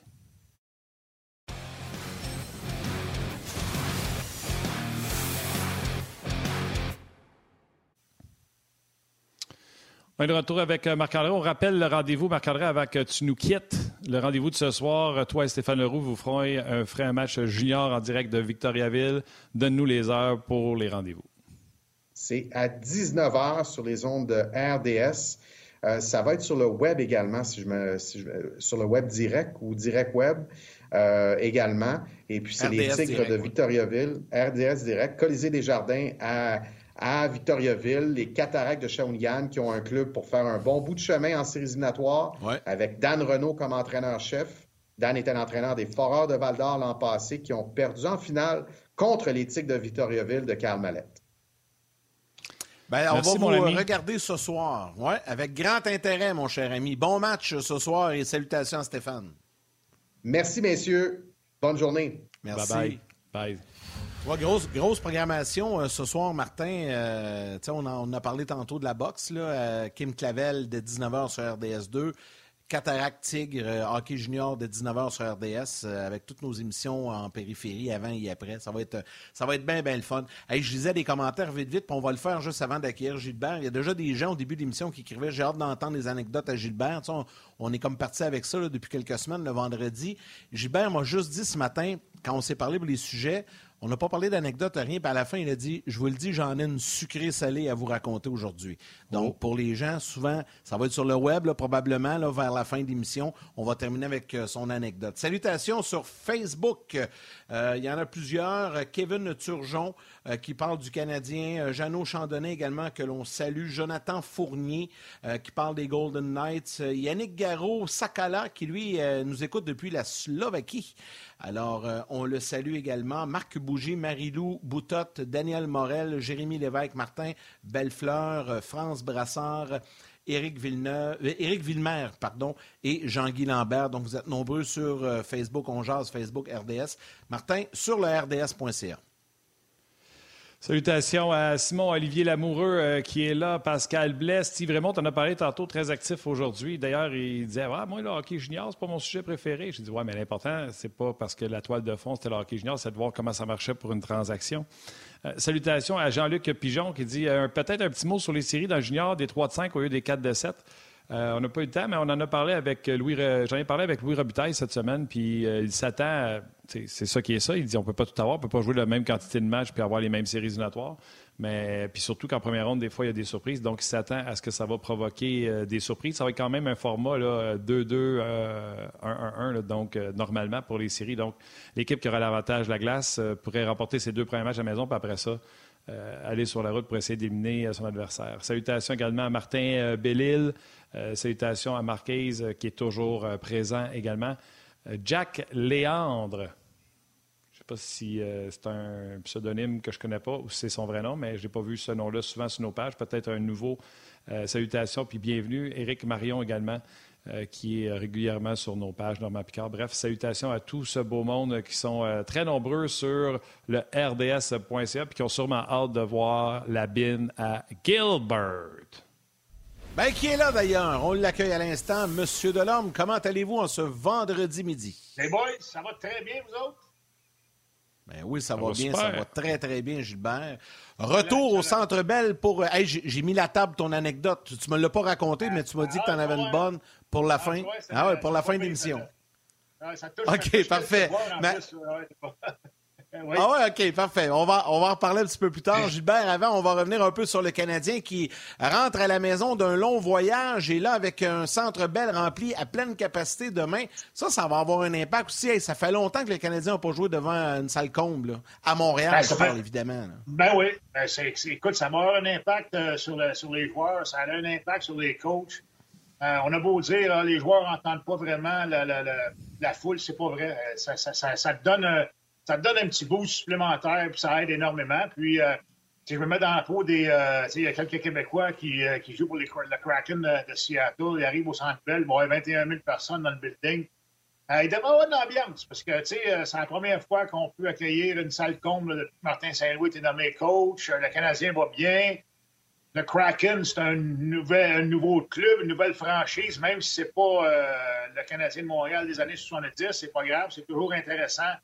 On est de retour avec euh, Marc-André. On rappelle le rendez-vous, Marc-André, avant que tu nous quittes. Le rendez-vous de ce soir, toi et Stéphane Leroux, vous ferez un, un match junior en direct de Victoriaville. Donne-nous les heures pour les rendez-vous. C'est à 19h sur les ondes de RDS. Euh, ça va être sur le web également, si je me, sur le web direct ou direct web euh, également. Et puis, c'est les Tigres de Victoriaville, RDS direct, Colisée des Jardins à à Victoriaville, les Cataractes de Shawinigan qui ont un club pour faire un bon bout de chemin en séries éliminatoires avec Dan Renault comme entraîneur-chef. Dan était l'entraîneur des Foreurs de Val-d'Or l'an passé qui ont perdu en finale contre les Tigres de Victoriaville de Karl Mallette. Ben, on va vous regarder ce soir. Ouais, avec grand intérêt, mon cher ami. Bon match ce soir et salutations à Stéphane. Merci, messieurs. Bonne journée. Merci. Bye bye. bye grosse, grosse programmation euh, ce soir, Martin. Euh, on, on, a parlé tantôt de la boxe. Là, euh, Kim Clavel de 19h sur RDS2. Cataract Tigre, hockey junior de 19h sur RDS, avec toutes nos émissions en périphérie avant et après. Ça va être, ça va être bien, bien le fun. Hey, je lisais des commentaires vite, vite, puis on va le faire juste avant d'accueillir Gilbert. Il y a déjà des gens au début de l'émission qui écrivaient J'ai hâte d'entendre des anecdotes à Gilbert. On, est comme parti avec ça depuis quelques semaines, le vendredi. Gilbert m'a juste dit ce matin, quand on s'est parlé pour les sujets, on n'a pas parlé d'anecdote, rien. Puis à la fin, il a dit Je vous le dis, j'en ai une sucrée salée à vous raconter aujourd'hui. Donc, oh. pour les gens, souvent, ça va être sur le web, probablement, là, vers la fin de l'émission. On va terminer avec euh, son anecdote. Salutations sur Facebook. Euh, il y en a plusieurs. Kevin Turgeon euh, qui parle du Canadien. Jeannot Chandonnet également, que l'on salue. Jonathan Fournier qui parle des Golden Knights. Yannick Garot Sakala qui, lui, nous écoute depuis la Slovaquie. Alors, euh, on le salue également. Marc Bougie, Marie-Lou Boutotte, Daniel Morel, Jérémy Lévesque, Martin Bellefleur, euh, France Brassard, Éric Villeneuve, euh, et Jean-Guy Lambert. Donc, vous êtes nombreux sur Facebook, on jase, Facebook RDS. Martin, sur le rds.ca. Salutations à Simon-Olivier Lamoureux euh, qui est là, Pascal Blais, Steve Raymond, en a parlé tantôt, très actif aujourd'hui. D'ailleurs, il disait ouais, Moi, le hockey junior, c'est pas mon sujet préféré. J'ai dit Ouais, mais l'important, c'est pas parce que la toile de fond, c'était le hockey junior, c'est de voir comment ça marchait pour une transaction. Euh, salutations à Jean-Luc Pigeon qui dit euh, Peut-être un petit mot sur les séries dans junior, des 3 de 5 au lieu des 4 de 7. On n'a pas eu le temps, mais on en a parlé avec Louis. J'en ai parlé avec Louis Robitaille cette semaine, puis il s'attend. C'est ça qui est ça. Il dit on peut pas tout avoir, on peut pas jouer la même quantité de matchs puis avoir les mêmes séries éliminatoires. Mais puis surtout qu'en première ronde, des fois, il y a des surprises. Donc, il s'attend à ce que ça va provoquer euh, des surprises. Ça va être quand même un format 2-2, 1-1-1. donc, euh, normalement, pour les séries. Donc, l'équipe qui aura l'avantage de la glace euh, pourrait remporter ses deux premiers matchs à la maison, puis après ça, aller sur la route pour essayer d'éliminer son adversaire. Salutations également à Martin Bellil. salutations à Marquise, qui est toujours présent également. Jack Léandre sais pas si euh, c'est un pseudonyme que je connais pas ou si c'est son vrai nom, mais je n'ai pas vu ce nom-là souvent sur nos pages. Peut-être un nouveau. Euh, salutations puis bienvenue. Éric Marion également, euh, qui est régulièrement sur nos pages, Normand Picard. Bref, salutations à tout ce beau monde qui sont très nombreux sur le rds.ca puis qui ont sûrement hâte de voir la bine à Gilbert. Ben, qui est là d'ailleurs? On l'accueille à l'instant. Monsieur Delorme, comment allez-vous en ce vendredi midi? Les boys, ça va très bien, vous autres? Ben oui, ça, va, bien, ça va très, très bien, Gilbert. Retour au Centre Bell pour... Hey, j'ai mis la table ton anecdote. Tu ne me l'as pas raconté, mais tu m'as dit que tu en avais une bonne pour la fin? Ah ouais, pour la fin de l'émission. OK, parfait. Ah ouais, OK, parfait. On va, on va en reparler un petit peu plus tard. Gilbert, avant, on va revenir un peu sur le Canadien qui rentre à la maison d'un long voyage et là, avec un centre belle rempli à pleine capacité demain, ça, ça va avoir un impact aussi. ça fait longtemps que les Canadiens n'ont pas joué devant une salle comble, à Montréal, ben, ça évidemment. Ben oui. Ben, écoute, ça va avoir un impact euh, sur, sur les joueurs, ça a un impact sur les coachs. Euh, on a beau dire, hein, les joueurs n'entendent pas vraiment la, la, la, foule, c'est pas vrai. Euh, ça, ça, ça, te donne, euh, ça donne un petit boost supplémentaire, puis ça aide énormément. Puis, si je me mets dans la peau des. il y a quelques Québécois qui, qui jouent pour les, le Kraken de, Seattle. Ils arrivent au Centre Bell, bon, il y a 21 000 personnes dans le building. il devrait avoir de l'ambiance parce que c'est la première fois qu'on peut accueillir une salle comble. Martin Saint-Louis est nommé coach. Le Canadien va bien le Kraken, c'est un, nouveau club, une nouvelle franchise, même si c'est pas euh, le Canadien de Montréal des années 70, c'est pas grave, c'est toujours intéressant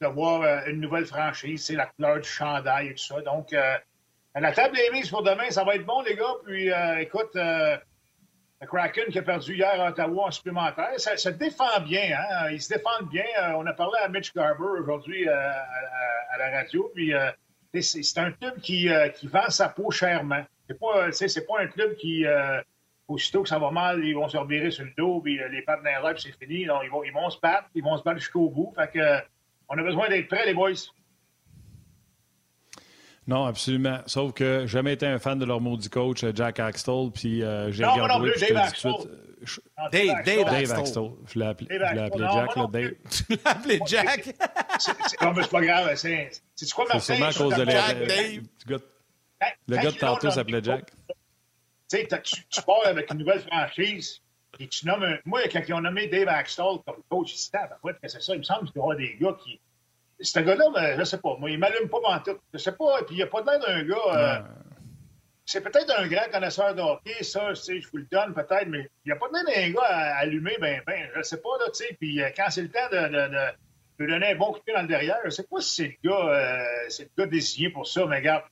de voir euh, une nouvelle franchise, c'est la couleur du chandail et tout ça. Donc, euh, la table est mise pour demain, ça va être bon, les gars. Puis, écoute, le Kraken qui a perdu hier à Ottawa en supplémentaire, ça se défend bien, hein? Ils se défendent bien. on a parlé à Mitch Garber aujourd'hui à, la radio, puis c'est un club qui, euh, qui, vend sa peau chèrement. C'est pas, c'est pas un club qui, euh, aussitôt que ça va mal, ils vont se revirer sur le dos, puis euh, les pattes dans puis c'est fini. ils, vont, ils vont se battre, ils vont se battre jusqu'au bout. Fait que, on a besoin d'être prêts, les boys. Non, absolument. Sauf que j'ai jamais été un fan de leur maudit coach, Jack Axtell, puis j'ai regardé... Non, non, Dave Axtell. Dave, Dave, Dave Axtell. Je l'ai appelé, appelé, Jack. Là, Dave. Tu l'as <laughs> appelé Jack? C'est pas grave. C'est quoi, Martin? C'est sûrement à cause de Jack, Dave? Le gars de tantôt s'appelait Jack. Tu sais, tu pars avec une nouvelle franchise, et tu nommes un... Moi, quand ils ont nommé Dave Axtell comme coach, il s'était que c'est ça? Il me semble qu'il y aura des gars qui... Ce gars-là, ben, je sais pas, moi, il m'allume pas tout. Je sais pas, puis il n'y a pas l'air d'un gars... Euh, c'est peut-être un grand connaisseur de hockey, ça, je vous le donne peut-être, mais il n'y a pas de d'un gars à allumer, ben, ben, je sais pas, là, tu sais, puis euh, quand c'est le temps de, de, de, donner un bon coup de pied dans le derrière, je sais pas si c'est le gars, euh, c'est le gars désigné pour ça, mais regarde,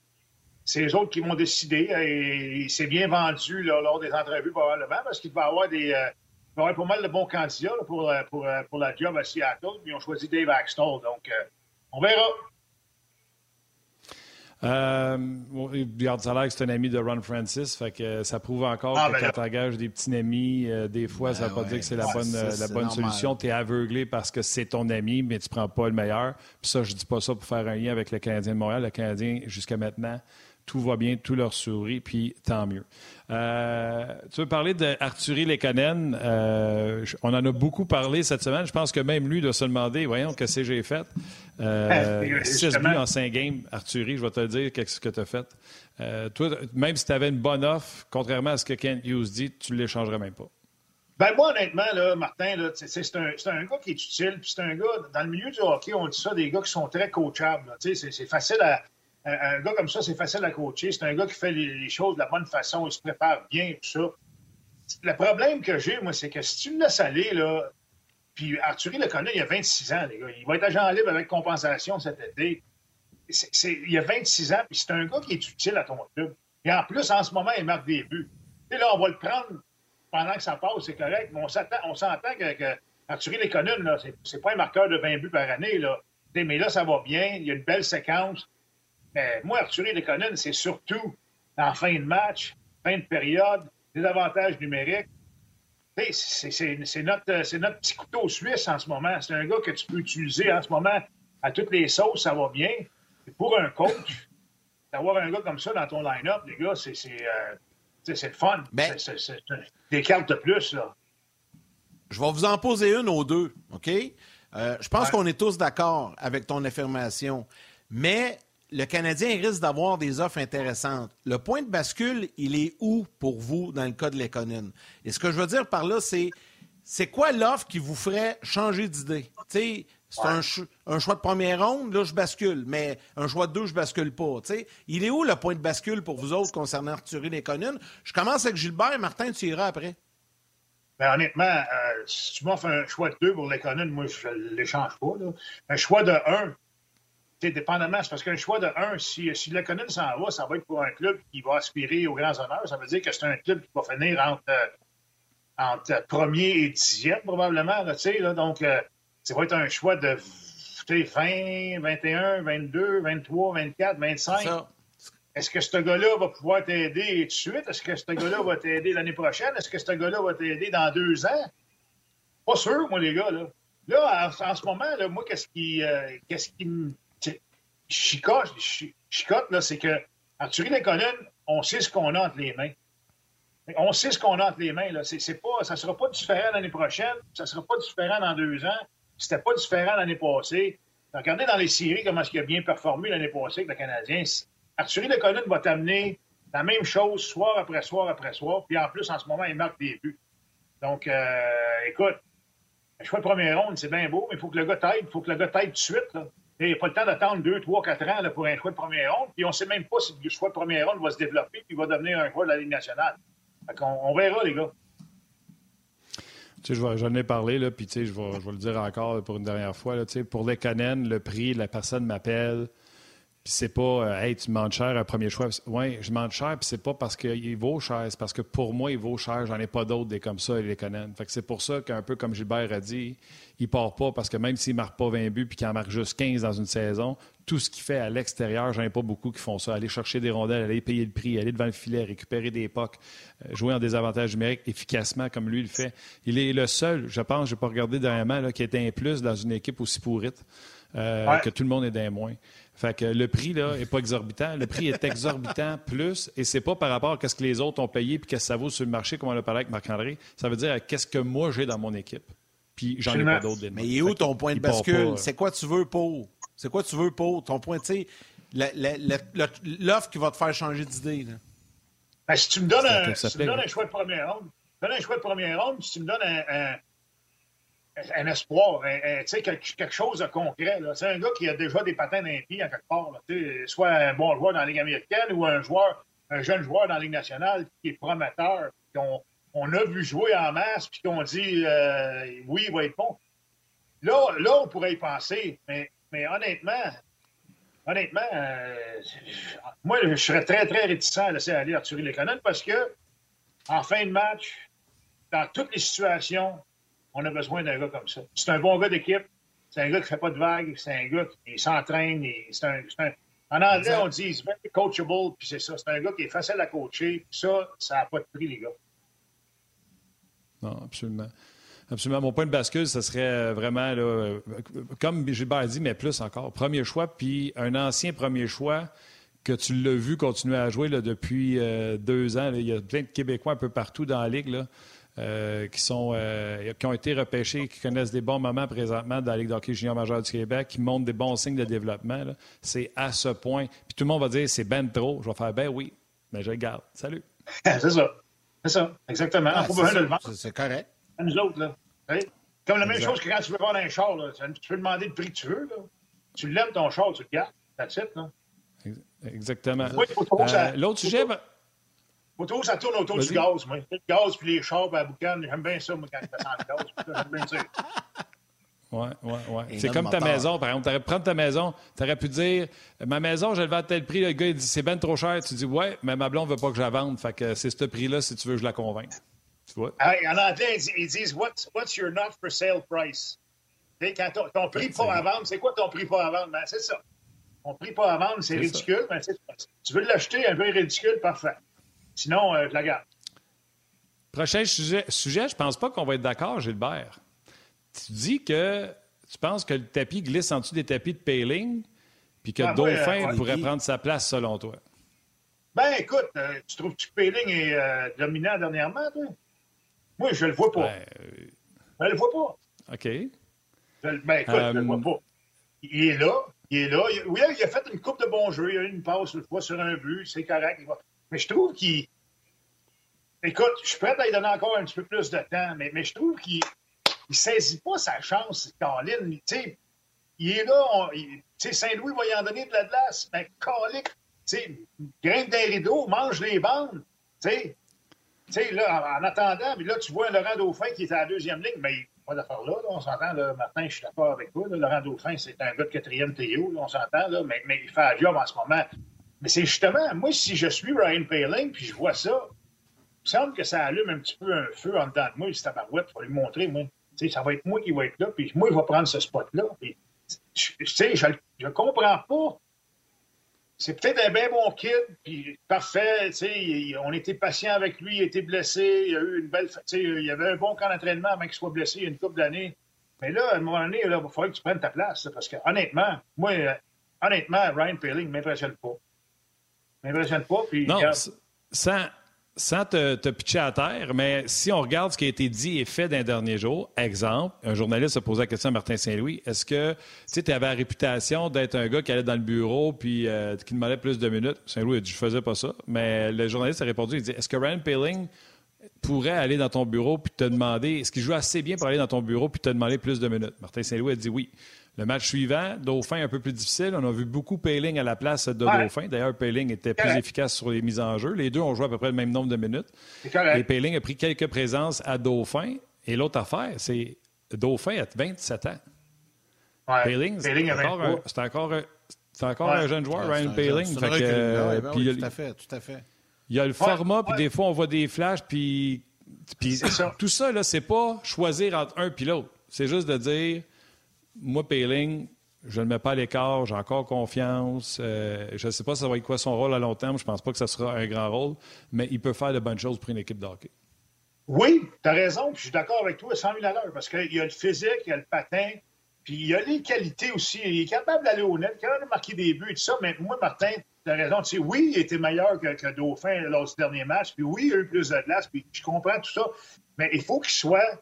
c'est les autres qui vont décider, et c'est bien vendu, lors des entrevues, probablement, parce qu'il va y avoir des, euh, il va y avoir pas mal de bons candidats, pour, pour, pour, la job à Seattle, puis ils ont choisi Dave Axtell, donc, on verra. Euh, regarde, ça a l'air que c'est un ami de Ron Francis, fait que ça prouve encore ah, que ben quand tu engages des petits amis, euh, des fois, ça ne veut pas dire que c'est la bonne, la bonne solution. Tu es aveuglé parce que c'est ton ami, mais tu ne prends pas le meilleur. Puis ça, je dis pas ça pour faire un lien avec le Canadien de Montréal. Le Canadien, jusqu'à maintenant, tout va bien, tout leur sourit, puis tant mieux. Euh, tu veux parler d'Arthurie Lekonen? Euh, on en a beaucoup parlé cette semaine. Je pense que même lui doit se demander, voyons, qu'est-ce que j'ai fait? Euh, 6 buts en 5 games, Arthurie, je vais te dire qu'est-ce que tu as fait? Euh, toi, même si tu avais une bonne offre, contrairement à ce que Kent Hughes dit, tu ne l'échangerais même pas. Ben moi, honnêtement, là, Martin, là, c'est, un, un, gars qui est utile, puis c'est un gars, dans le milieu du hockey, on dit ça, des gars qui sont très coachables. C'est facile à, un, gars comme ça, c'est facile à coacher. C'est un gars qui fait les, choses de la bonne façon, il se prépare bien, tout ça. Le problème que j'ai, moi, c'est que si tu me laisses aller, là, puis Arthurie le connaît, il a 26 ans, les gars. Il va être agent libre avec compensation cet été. il a 26 ans, puis c'est un gars qui est utile à ton club. Et en plus, en ce moment, il marque des buts. Et là, on va le prendre pendant que ça passe, c'est correct, mais on s'entend que, que Arthurie là, c'est pas un marqueur de 20 buts par année, là. Mais là, ça va bien, il y a une belle séquence. Mais moi, Arthur Lekonen, c'est surtout en fin de match, fin de période, des avantages numériques. C'est notre, notre petit couteau suisse en ce moment. C'est un gars que tu peux utiliser en ce moment à toutes les sauces, ça va bien. Et pour un coach, d'avoir un gars comme ça dans ton line-up, les gars, c'est euh, le fun. Ben c'est des cartes de plus. Là. Je vais vous en poser une aux deux, OK? Euh, je pense qu'on est tous d'accord avec ton affirmation. Mais le Canadien risque d'avoir des offres intéressantes. Le point de bascule, il est où pour vous dans le cas de l'économie? Et ce que je veux dire par là, c'est c'est quoi l'offre qui vous ferait changer d'idée? C'est un, un, choix de première ronde, là, je bascule, mais un choix de deux, je bascule pas. Il est où le point de bascule pour vous autres concernant Arthur et Je commence avec Gilbert. Martin, tu iras après. Ben, honnêtement, euh, si tu m'offres un choix de deux pour l'économie, moi, je ne l'échange pas. Un choix de un, dépendamment, c'est parce qu'un choix de 1, si, si le Conan s'en va, ça va être pour un club qui va aspirer aux grands honneurs. Ça veut dire que c'est un club qui va finir entre, euh, entre premier et dixième, probablement. Là, là, donc, euh, ça va être un choix de sais, 20, 21, 22, 23, 24, 25. Est-ce que ce gars-là va pouvoir t'aider tout de suite? Est-ce que ce gars-là va t'aider l'année prochaine? Est-ce que ce gars-là va t'aider dans deux ans? Pas sûr, moi, les gars. Là, là en, ce moment, là, moi, qu'est-ce qui, euh, qu'est-ce qui me chicote, chicote là, c'est que Arthurie Lekonen, on sait ce qu'on a entre les mains. On sait ce qu'on a entre les mains. Là. C'est, pas, ça ne sera pas différent l'année prochaine, ça ne sera pas différent dans deux ans. C'était pas différent l'année passée. Regardez dans les séries comment il a bien performé l'année passée avec le Canadien. Arthurie Lekonen va t'amener la même chose soir après soir après soir. Puis en plus, en ce moment, il marque des buts. Donc, euh, écoute, le choix de première ronde, c'est bien beau, mais il faut que le gars t'aide. Il faut que le gars t'aide tout de suite. Il n'y a pas le temps d'attendre deux, trois, quatre ans là, pour un choix de première ronde. Puis on ne sait même pas si le choix de première ronde va se développer puis va devenir un choix de la Ligue nationale. on verra, les gars. J'en ai parlé, là, puis je vais, le dire encore pour une dernière fois. Là, pour les Canen, le prix, la personne m'appelle, puis c'est pas, euh, hey, tu demandes cher un premier choix. Oui, je demande cher, puis c'est pas parce qu'il vaut cher, c'est parce que pour moi, il vaut cher. J'en ai pas d'autres des comme ça, les Canen. Fait que c'est pour ça qu'un peu comme Gilbert a dit, il part pas parce que même s'il marque pas 20 buts puis qu'il en marque juste 15 dans une saison, tout ce qu'il fait à l'extérieur, j'en ai pas beaucoup qui font ça. Aller chercher des rondelles, aller payer le prix, aller devant le filet, récupérer des pucks, euh, jouer en désavantage numérique efficacement comme lui le fait. Il est le seul, je pense, je n'ai pas regardé dernièrement, là, qui était un plus dans une équipe aussi pourrite euh, que tout le monde est d'un moins. Fait que le prix là est pas exorbitant. Le prix est exorbitant <laughs> plus, et c'est pas par rapport à ce que les autres ont payé puis qu'est-ce que ça vaut sur le marché, comme on l'a parlé avec Marc-André. Ça veut dire qu'est-ce que moi j'ai dans mon équipe. Puis j'en ai pas d'autres. Mais il est où ton point de bascule? C'est quoi tu veux pour? C'est quoi tu veux pour? Ton point, tu sais, l'offre qui va te faire changer d'idée. Ben, si tu me donnes, un, si tu me donnes un choix de première ronde, donne un choix de première ronde, si tu me donnes un, un, espoir, tu sais, quelque, chose de concret. C'est un gars qui a déjà des patins d'un en quelque part. Soit un bon joueur dans la Ligue américaine ou un joueur, un jeune joueur dans la Ligue nationale qui est prometteur, qu'on on a vu jouer en masse, puis qu'on dit euh, oui, il va être bon. Là, là, on pourrait y penser, mais, mais honnêtement, honnêtement, euh, moi, je serais très, très réticent à laisser aller Arthur Lekonen parce que, en fin de match, dans toutes les situations, on a besoin d'un gars comme ça. C'est un bon gars d'équipe, c'est un gars qui ne fait pas de vagues, c'est un gars qui s'entraîne, c'est un, En anglais, on dit « very coachable », puis c'est ça. C'est un gars qui est facile à coacher. Ça, ça n'a pas de prix, les gars. Non, absolument. Absolument. Mon point de bascule, ce serait euh, vraiment, là, euh, comme Gilbert a dit, mais plus encore. Premier choix, puis un ancien premier choix que tu l'as vu continuer à jouer là, depuis euh, deux ans. il y a plein de Québécois un peu partout dans la Ligue là, qui, sont, qui ont été repêchés, qui connaissent des bons moments présentement dans la Ligue d'hockey junior majeur du Québec, qui montrent des bons signes de développement. C'est à ce point. Puis tout le monde va dire c'est ben trop. Je vais faire ben oui, mais je garde. Salut. <laughs> c'est ça. C'est ça, exactement. Ah, c'est correct. À nous autres, là. Comme la même chose que quand tu veux voir un char, là. tu peux demander le prix que tu veux. Là. Tu l'aimes ton char, tu le gardes. That's it, là. Exactement. Euh, l'autre sujet. Faut toujours ça tourne autour du gaz, moi. Le gaz puis les chars, ben, à boucan, j'aime bien ça, moi, quand ça sent le gaz. J'aime bien ça. Oui, oui, oui. C'est comme ta maison, par exemple. Tu aurais pu prendre ta maison, tu aurais pu dire Ma maison, je le vends à tel prix. Le gars, il dit C'est ben trop cher. Tu dis Ouais, mais ma blonde ne veut pas que je la vende. Fait que c'est ce prix-là si tu veux que je la convainque. Tu vois? Ah, en anglais, ils disent what's, what's your not for sale price? Quand ton, ton prix pas à vendre, c'est quoi ton prix pas à vendre? Ben, c'est ça. Ton prix pas à vendre, c'est ridicule. Ben, tu veux l'acheter un peu ridicule, parfait. Sinon, euh, je la garde. Prochain sujet, sujet je pense pas qu'on va être d'accord, Gilbert tu dis que tu penses que le tapis glisse en dessous des tapis de Payling, puis que ah, Dauphin pourrait prendre sa place selon toi. Ben écoute, euh, tu trouves que Payling est euh, dominant dernièrement, toi? Moi, je le vois pas. Ben, euh, je le vois pas. OK. ben écoute, je le vois pas. Il est là. Il est là. oui, il a fait une coupe de bons jeux. Il a eu une passe une fois sur un but. C'est correct. Mais je trouve qu'il. Écoute, je suis prêt à lui donner encore un petit peu plus de temps, mais, mais je trouve qu'il il saisit pas sa chance, Colin. sais, il est là, Saint-Louis va y en donner de la glace, mais Colin, grimpe des rideaux, mange les bandes. sais, là, en, attendant, mais là, tu vois Laurent Dauphin qui est à la deuxième ligne, mais il pas d'affaire là, là, on s'entend, là, Martin, je suis d'accord avec toi, Laurent Dauphin, c'est un gars de quatrième Théo, on s'entend, là, mais, mais, il fait un job en ce moment. Mais c'est justement, moi, si je suis Ryan Paling, puis je vois ça, il me semble que ça allume un petit peu un feu en dedans de moi, il tabarouette, il faut lui montrer, moi ça va être moi qui vais être là, puis moi, je vais prendre ce spot-là. Je ne comprends pas. C'est peut-être un bien bon kid, puis parfait, on était patient avec lui, il a été blessé, il a eu une belle, il y avait un bon camp d'entraînement avant qu'il soit blessé il y a une couple d'années. Mais là, à un moment donné, il va que tu prennes ta place, parce que honnêtement, moi, honnêtement, Ryan Peeling ne m'impressionne pas. Ne m'impressionne pas, puis... Non, sans, sans te, te, pitcher à terre, mais si on regarde ce qui a été dit et fait d'un dernier jour, exemple, un journaliste a posé la question à Martin Saint-Louis, est-ce que tu avais la réputation d'être un gars qui allait dans le bureau puis euh, qui demandait plus de minutes? Saint-Louis a dit, je faisais pas ça. Mais le journaliste a répondu, il dit, est-ce que Ryan Paling pourrait aller dans ton bureau puis te demander, est-ce qu'il joue assez bien pour aller dans ton bureau puis te demander plus de minutes? Martin Saint-Louis a dit oui. Le match suivant, Dauphin un peu plus difficile. On a vu beaucoup Payling à la place de Dauphin. D'ailleurs, Payling était plus efficace sur les mises en jeu. Les deux ont joué à peu près le même nombre de minutes. Et Payling a pris quelques présences à Dauphin. Et l'autre affaire, c'est Dauphin a 27 ans. Ouais. Payling, c'est encore, un, encore, un jeune joueur, Ryan Payling. tout à fait, tout à fait. Il y a le format, puis des fois, on voit des flashs, puis, puis tout ça, là, c'est pas choisir entre un et l'autre. C'est juste de dire moi, Payling, je ne le mets pas à l'écart, j'ai encore confiance. Euh, je ne sais pas ça va être quoi son rôle à long terme, je ne pense pas que ce sera un grand rôle, mais il peut faire de bonnes choses pour une équipe de hockey. Oui, tu as raison, puis je suis d'accord avec toi à 100 000 à l'heure, parce qu'il y a le physique, il y a le patin, puis il y a les qualités aussi. Il est capable d'aller au net, capable de marquer des buts et tout ça, mais moi, Martin, tu as raison. Tu sais, oui, il était meilleur que, que Dauphin lors du dernier match, puis oui, il a eu plus de glace, puis je comprends tout ça, mais il faut qu'il soit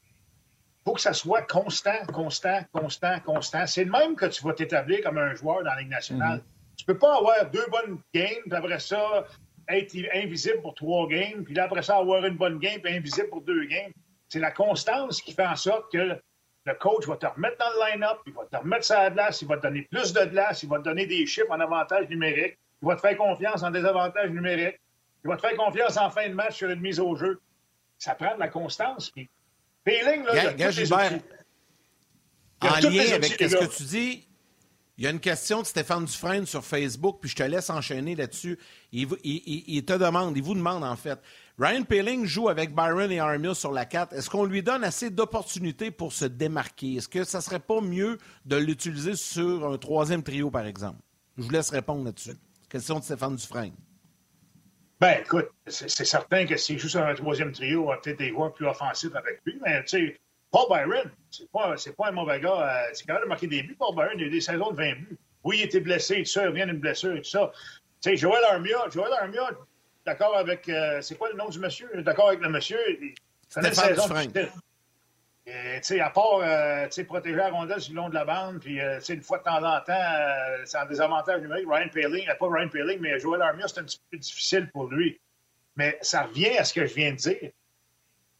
faut que ça soit constant, constant, constant, constant. C'est le même que tu vas t'établir comme un joueur dans la Ligue nationale. Tu mhm. Tu peux pas avoir deux bonnes games, puis après ça, être invisible pour trois games, puis après ça, avoir une bonne game, puis invisible pour deux games. C'est la constance qui fait en sorte que le coach va te remettre dans le line-up, il va te remettre sur la glace, il va te donner plus de glace, il va te donner des chiffres en avantage numérique, il va te faire confiance en désavantage numérique, il va te faire confiance en fin de match sur une mise au jeu. Ça prend de la constance. Puis Peeling, là, Gilbert, en lien avec ce que tu dis, il y a une question de Stéphane Dufresne sur Facebook, puis je te laisse enchaîner là-dessus. Il, te demande, il vous demande en fait. Ryan Peeling joue avec Byron et Armia sur la 4. Est-ce qu'on lui donne assez d'opportunités pour se démarquer? Est-ce que ça serait pas mieux de l'utiliser sur un troisième trio, par exemple? Je vous laisse répondre là-dessus. Question de Stéphane Dufresne. Ben, écoute, c'est certain que s'il joue sur un troisième trio, on va peut-être des joueurs plus offensifs avec lui, mais tu sais, Paul Byron, c'est pas, pas un mauvais gars. Euh, c'est quand même de marquer des buts. Paul Byron, il a eu des saisons de 20 buts. Oui, il était blessé, tout ça, il revient d'une blessure et tout ça. Tu sais, Joël Armia, Joël Armia, d'accord avec. Euh, c'est quoi le nom du monsieur? D'accord avec le monsieur? Il fait une sais, à part euh, protéger la rondelle sur le long de la bande, puis euh, une fois de temps en temps, euh, c'est un désavantage numérique. Ryan Paling, pas Ryan Paling, mais Joel Armia, c'est un petit peu difficile pour lui. Mais ça revient à ce que je viens de dire.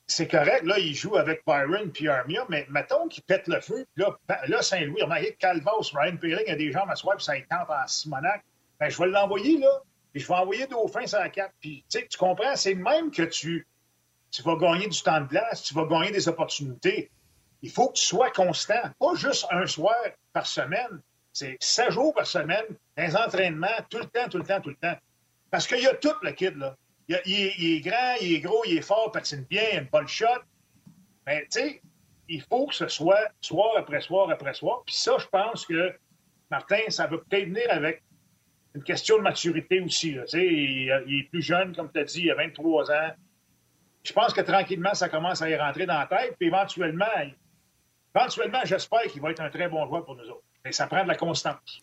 C'est correct, là, il joue avec Byron puis Armia, mais mettons qu'il pète le feu, puis là, Saint-Louis, remarquez Calvas, Ryan Paling a des jambes à puis ça tente en Simonac. Ben, je vais l'envoyer, là, puis je vais envoyer Dauphin sur la 4. Puis, tu comprends, c'est même que tu tu vas gagner du temps de glace, tu vas gagner des opportunités. Il faut que tu sois constant, pas juste un soir par semaine, c'est sept jours par semaine, des entraînements, tout le temps, tout le temps, tout le temps. Parce qu'il y a tout, le kid, là. Il, est, grand, il est gros, il est fort, patine bien, il a une bonne shot. Mais, tu sais, il faut que ce soit soir après soir après soir. Puis ça, je pense que, Martin, ça va peut-être venir avec une question de maturité aussi. Là. Il, il est plus jeune, comme tu as dit, il a 23 ans je pense que tranquillement, ça commence à y rentrer dans la tête. Puis éventuellement, éventuellement, j'espère qu'il va être un très bon joueur pour nous autres. Mais ça prend de la constance.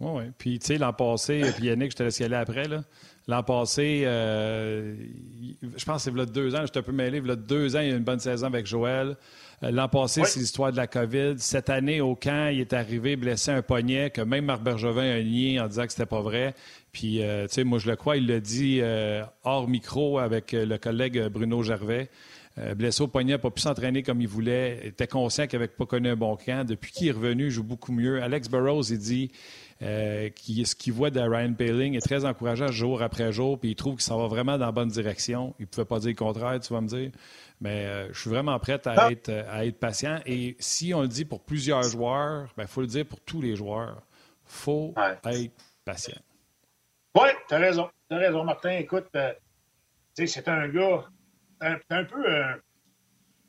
Oui, oui. Puis, tu sais, l'an passé, puis Yannick, je te laisse y aller après, là. L'an passé, euh, je pense que c'est deux ans, je suis un peu mêlé. Il deux ans, il y a une bonne saison avec Joël. Euh, l'an passé, c'est l'histoire de la COVID. Cette année, au camp, il est arrivé blessé un poignet que même Marc Bergevin a nié en disant que c'était pas vrai. Puis, euh, tu sais, moi, je le crois, il l'a dit hors micro avec le collègue Bruno Gervais. Blessé au poignet, pas pu s'entraîner comme il voulait, était conscient qu'il n'avait pas connu un bon camp. Depuis qu'il est revenu, il joue beaucoup mieux. Alex Burrows, il dit euh, qui, ce qu'il voit de Ryan Paling est très encourageant jour après jour, puis il trouve qu'il s'en va vraiment dans la bonne direction. Il ne pouvait pas dire le contraire, tu vas me dire. Mais euh, je suis vraiment prêt à, ah. être, à être patient. Et si on le dit pour plusieurs joueurs, il ben, faut le dire pour tous les joueurs. Il faut être patient. Oui, tu as raison. Tu as raison, Martin. Écoute, euh, c'est un gars un, un peu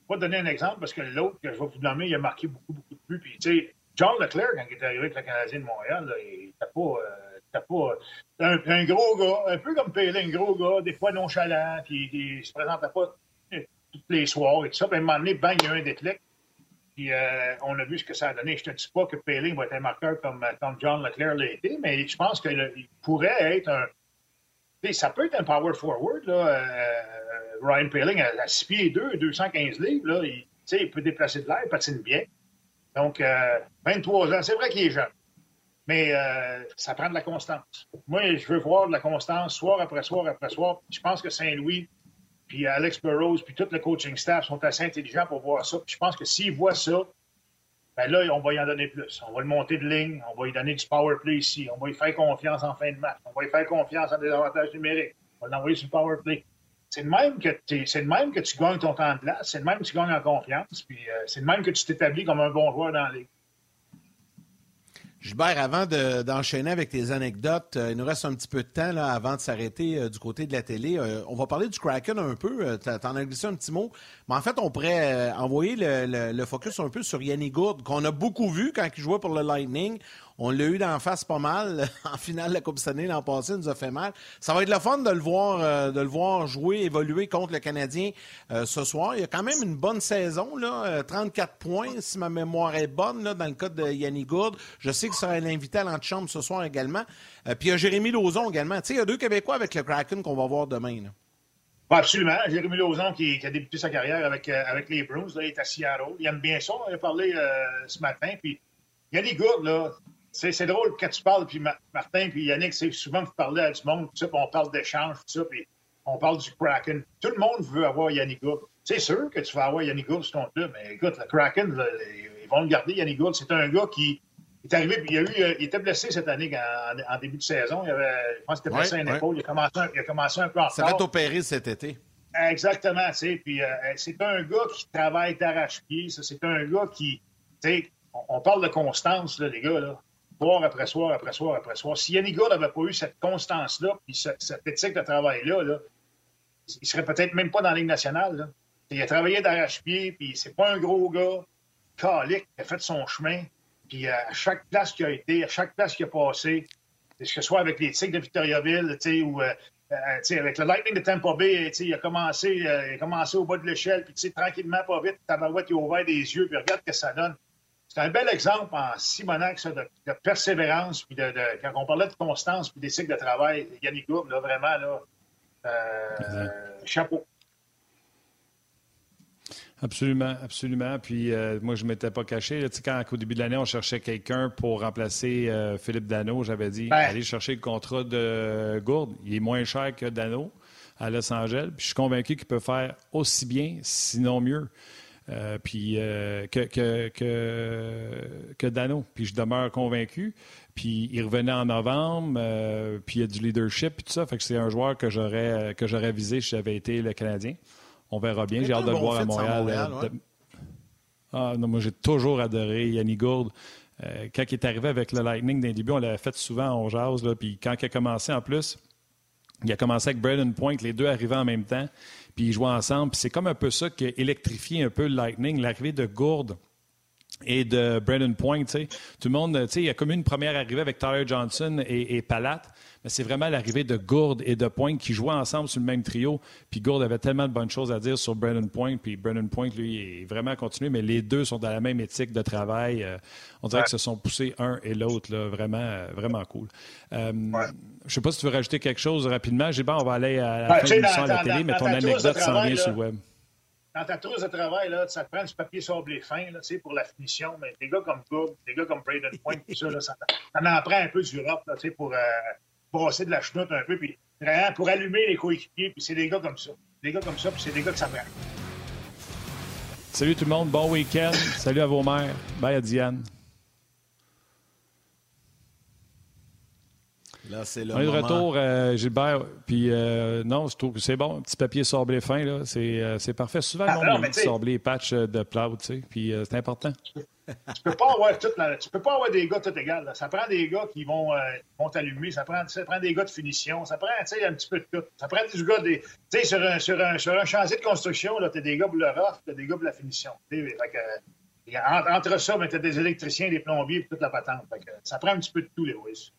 pas donner un exemple parce que l'autre que je vais vous nommer, il a marqué beaucoup, beaucoup de buts. Puis, tu sais, John Leclerc, quand il est arrivé avec le Canadien de Montréal, il n'était pas. Euh, pas un, un, gros gars, un peu comme Pélé, un gros gars, des fois nonchalant, puis il se présentait pas tous les soirs et tout ça. Puis à un donné, bang, il y a un déclic. Puis euh, on a vu ce que ça a donné. Je ne te dis pas que Pélé va être un marqueur comme, comme John Leclerc l'a été, mais je pense qu'il pourrait être un. Ça peut être un power forward, là. Euh, Ryan Paling à, 6 pieds 2, 215 livres, là, il, il peut déplacer de l'air, il patine bien. Donc, 23 euh, ans, c'est vrai qu'il est jeune. Mais euh, ça prend de la constance. Moi, je veux voir de la constance soir après soir après soir. Je pense que Saint-Louis, puis Alex Burroughs, puis tout le coaching staff sont assez intelligents pour voir ça. Je pense que s'ils voient ça, ben là, on va y en donner plus. On va le monter de ligne, on va lui donner du power play ici, on va lui faire confiance en fin de match, on va lui faire confiance en des avantages numériques, on va l'envoyer sur le power play. C'est le même que même que tu gagnes ton temps de place, c'est le même que tu gagnes en confiance, puis euh, c'est le même que tu t'établis comme un bon joueur dans la ligue. Gilbert, avant d'enchaîner avec tes anecdotes, euh, il nous reste un petit peu de temps là, avant de s'arrêter euh, du côté de la télé. on va parler du Kraken un peu. tu en as glissé un petit mot. Mais en fait, on pourrait envoyer le, focus un peu sur Yanni Gourde, qu'on a beaucoup vu quand il jouait pour le Lightning. On l'a eu d'en face pas mal. <laughs> En finale de la Coupe Stanley l'an passé, il nous a fait mal. Ça va être le fun de le voir, euh, jouer, évoluer contre le Canadien euh, ce soir. Il y a quand même une bonne saison, là, 34 euh, points, si ma mémoire est bonne, dans le cas de Yannick Gourde. Je sais qu'il sera l'invité à l'antichambre ce soir également. puis il y a Jérémy Lauzon également. Il y a deux Québécois avec le Kraken qu'on va voir demain. absolument. Jérémy Lauzon qui, a débuté sa carrière avec, les Bruins, il est à Seattle. Il aime bien ça. On a parlé ce matin. Puis Yannick Gourde, là, c'est drôle quand tu parles, puis Martin, puis Yannick, c'est souvent vous parlez à du monde, tout ça, puis on parle d'échange, tout ça, puis on parle du Kraken. Tout le monde veut avoir Yannick Gould. C'est sûr que tu vas avoir Yannick Gould sur ton club, mais écoute, le Kraken, ils vont le garder, Yannick Gould. C'est un gars qui est arrivé, puis il, a eu, euh, il était blessé cette année en, début de saison. Il avait, je pense qu'il était blessé à une épaule. Il a, commencé un, il a commencé un peu en retard. Ça va opéré cet été. Exactement, tu sais. Puis euh, c'est un gars qui travaille d'arrache-pied. C'est un gars qui, tu sais, on, parle de constance, là, les gars, là soir après soir, après soir, après soir. Si Yannick n'avait pas eu cette constance-là, puis cette éthique de travail-là, là, il serait peut-être même pas dans la Ligue nationale. Il a travaillé d'arrache-pied, puis c'est pas un gros gars, calique, il a fait son chemin. Puis à chaque place qu'il a été, à chaque place qu'il a passé, que ce soit avec les de Victoriaville, ou euh, euh, avec le Lightning de Tampa Bay, il a, commencé, euh, il a commencé au bas de l'échelle, puis tranquillement, pas vite, Tabarouette, il a ouvert des yeux, puis regarde ce que ça donne c'est un bel exemple en Simonac ça, de, persévérance, puis de, quand on parlait de constance, puis des cycles de travail, Yannick Gourde, là, vraiment, là, euh, chapeau. Absolument, absolument. Puis euh, moi, je ne m'étais pas caché. Là, quand au début de l'année, on cherchait quelqu'un pour remplacer euh, Philippe Dano, j'avais dit ben. allez chercher le contrat de Gourde. Il est moins cher que Dano à Los Angeles. Puis je suis convaincu qu'il peut faire aussi bien, sinon mieux. Euh, puis euh, que, que, que, Dano. Puis je demeure convaincu. Puis il revenait en novembre, euh, puis il y a du leadership, puis tout ça. Fait que c'est un joueur que j'aurais que j'aurais visé si j'avais été le Canadien. On verra bien. J'ai hâte de le voir à Montréal. Ah non, moi j'ai toujours adoré Yannick Gourde. quand il est arrivé avec le Lightning d'un début, on l'avait fait souvent en jazz. Là, puis quand il a commencé en plus, il a commencé avec Braden Point, les deux arrivaient en même temps puis ils jouent ensemble. Puis c'est comme un peu ça qui a électrifié un peu le Lightning, l'arrivée de Gourde et de Brandon Point. Tout le monde, il y a comme une première arrivée avec Tyler Johnson et, et Palat, mais c'est vraiment l'arrivée de Gourde et de Point qui jouaient ensemble sur le même trio. Puis Gourde avait tellement de bonnes choses à dire sur Brandon Point, puis Brandon Point, lui, est vraiment continué, mais les deux sont dans la même éthique de travail. Euh, on dirait qu'ils se sont poussés un et l'autre, vraiment, euh, vraiment cool. Euh, je ne sais pas si tu veux rajouter quelque chose rapidement. J'ai on va aller à la fin de l'émission à la télé, mais ton anecdote s'en vient sur le web dans ta trousse de travail, là, ça te prend du papier sablé fin là, pour la finition, mais des gars comme Cobb, des gars comme Braden Point, tout ça, là, ça, en prend un peu du rap là, pour euh, brosser de la chenoute un peu, puis pour allumer les coéquipiers, puis c'est des gars comme ça. Des gars comme ça, puis c'est des gars que ça prend. Salut tout le monde, bon week-end. Salut à vos mères. Bye à Diane. Là, c'est le On est de retour, euh, Gilbert. Puis euh, non, je trouve que c'est bon. Un petit papier sablé fin, là, c'est, euh, c'est parfait. Souvent, ah, on a sablé patch de plow, tu sais. Puis c'est important. tu peux pas avoir toute la, tu peux pas avoir des gars tout égal. Ça prend des gars qui vont, euh, vont t'allumer, ça prend, ça prend des gars de finition, ça prend un petit peu de tout. Ça prend des gars des. Tu sais, sur un, sur, un, sur un chantier de construction, tu as des gars pour le rough, tu as des gars pour la finition. Fait que, entre, entre, ça, tu as des électriciens, des plombiers et toute la patente. Fait que, ça prend un petit peu de tout, les Wiz.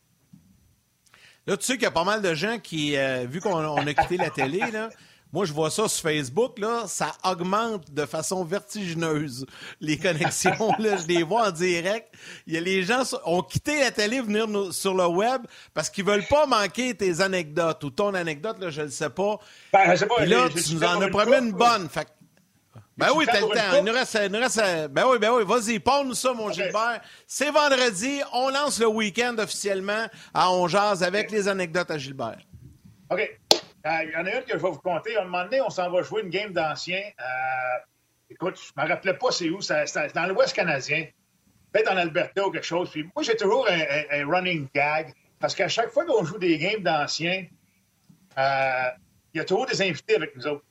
Là, tu sais qu'il y a pas mal de gens qui, euh, vu qu'on a quitté la télé, là, moi, je vois ça sur Facebook, là, ça augmente de façon vertigineuse. Les connexions, là, je les vois en direct. Il y a les gens ont quitté la télé, venir sur le web parce qu'ils veulent pas manquer tes anecdotes ou ton anecdote, là, je ne sais pas. Ben, je sais pas. là, tu nous en as promis une bonne. Fait ben oui, t'as le temps. Il nous reste, il nous reste, ben oui, ben oui, vas-y, parle-nous ça, mon Gilbert. C'est vendredi, on lance le week-end officiellement à On avec les anecdotes à Gilbert. OK. Euh, il y en a une que je vais vous conter. À un moment donné, on s'en va jouer une game d'anciens. Euh, écoute, je ne me rappelais pas c'est où. C'est dans l'Ouest canadien. Peut-être en Alberta ou quelque chose. Puis moi, j'ai toujours un, running gag. Parce qu'à chaque fois qu'on joue des games d'anciens, euh, il y a toujours des invités avec nous autres.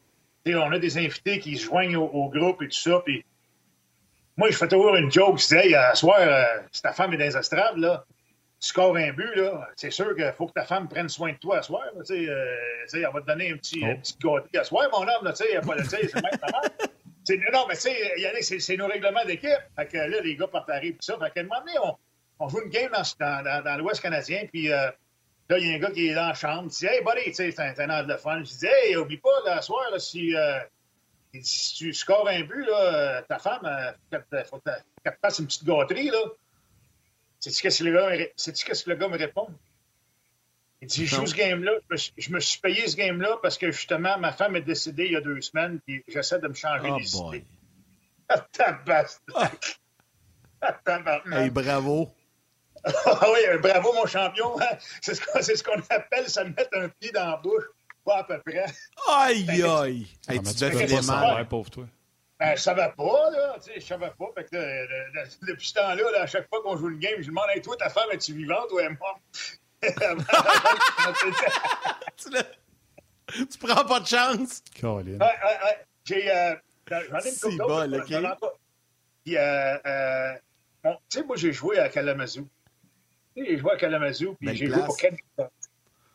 On a des invités qui se joignent au, groupe et tout ça. Puis moi, je fais toujours une joke. Je dis, hey, à soir, si ta femme est dans les estrades, là, tu scores un but, là, c'est sûr qu'il faut que ta femme prenne soin de toi à soir. Là, euh, elle va te donner un petit, oh. petit gâteau à soir, mon homme. Là, c'est même <laughs> Non, mais tu sais, c'est nos règlements d'équipe. Fait que là, les gars partent à tout ça. Fait qu'à un moment donné, on, on, joue une game dans, dans, dans, l'Ouest canadien, puis euh, là, il y a un gars qui est dans la chambre, il dit Hey, buddy, c'est un, un de fun. Je dis Hey, oublie pas, là, à soir, là, si, euh, si tu scores un but, là, ta femme, il faut qu'elle te fasse une petite gâterie, là. Sais-tu qu'est-ce que le gars me répond? Il dit, je joue ce game-là, je, me suis payé ce game-là parce que justement, ma femme est décédée il y a deux semaines, puis j'essaie de me changer oh les idées. Ah, <laughs> tabarnak! <laughs> Ah, hey, bravo! <laughs> ah oui, bravo, mon champion! <laughs> C'est ce qu'on appelle ça mettre un pied dans la bouche, pas à peu près. Aïe, <laughs> aïe! Hey, tu devais faire mal. pauvre toi. Ben, je savais pas, là. Tu sais, je savais pas. Fait que, euh, depuis ce temps-là, là, à chaque fois qu'on joue une game, je demande, hey, toi, ta femme, es-tu vivante ou est morte? tu, tu prends pas de chance. Colin. Ouais, ouais, ouais. J'ai, euh, j'en ai une couple. Puis, euh, euh, bon, tu sais, moi, j'ai joué à Kalamazoo. J'ai joué à Kalamazoo, puis j'ai joué pour Ken Hitchcock.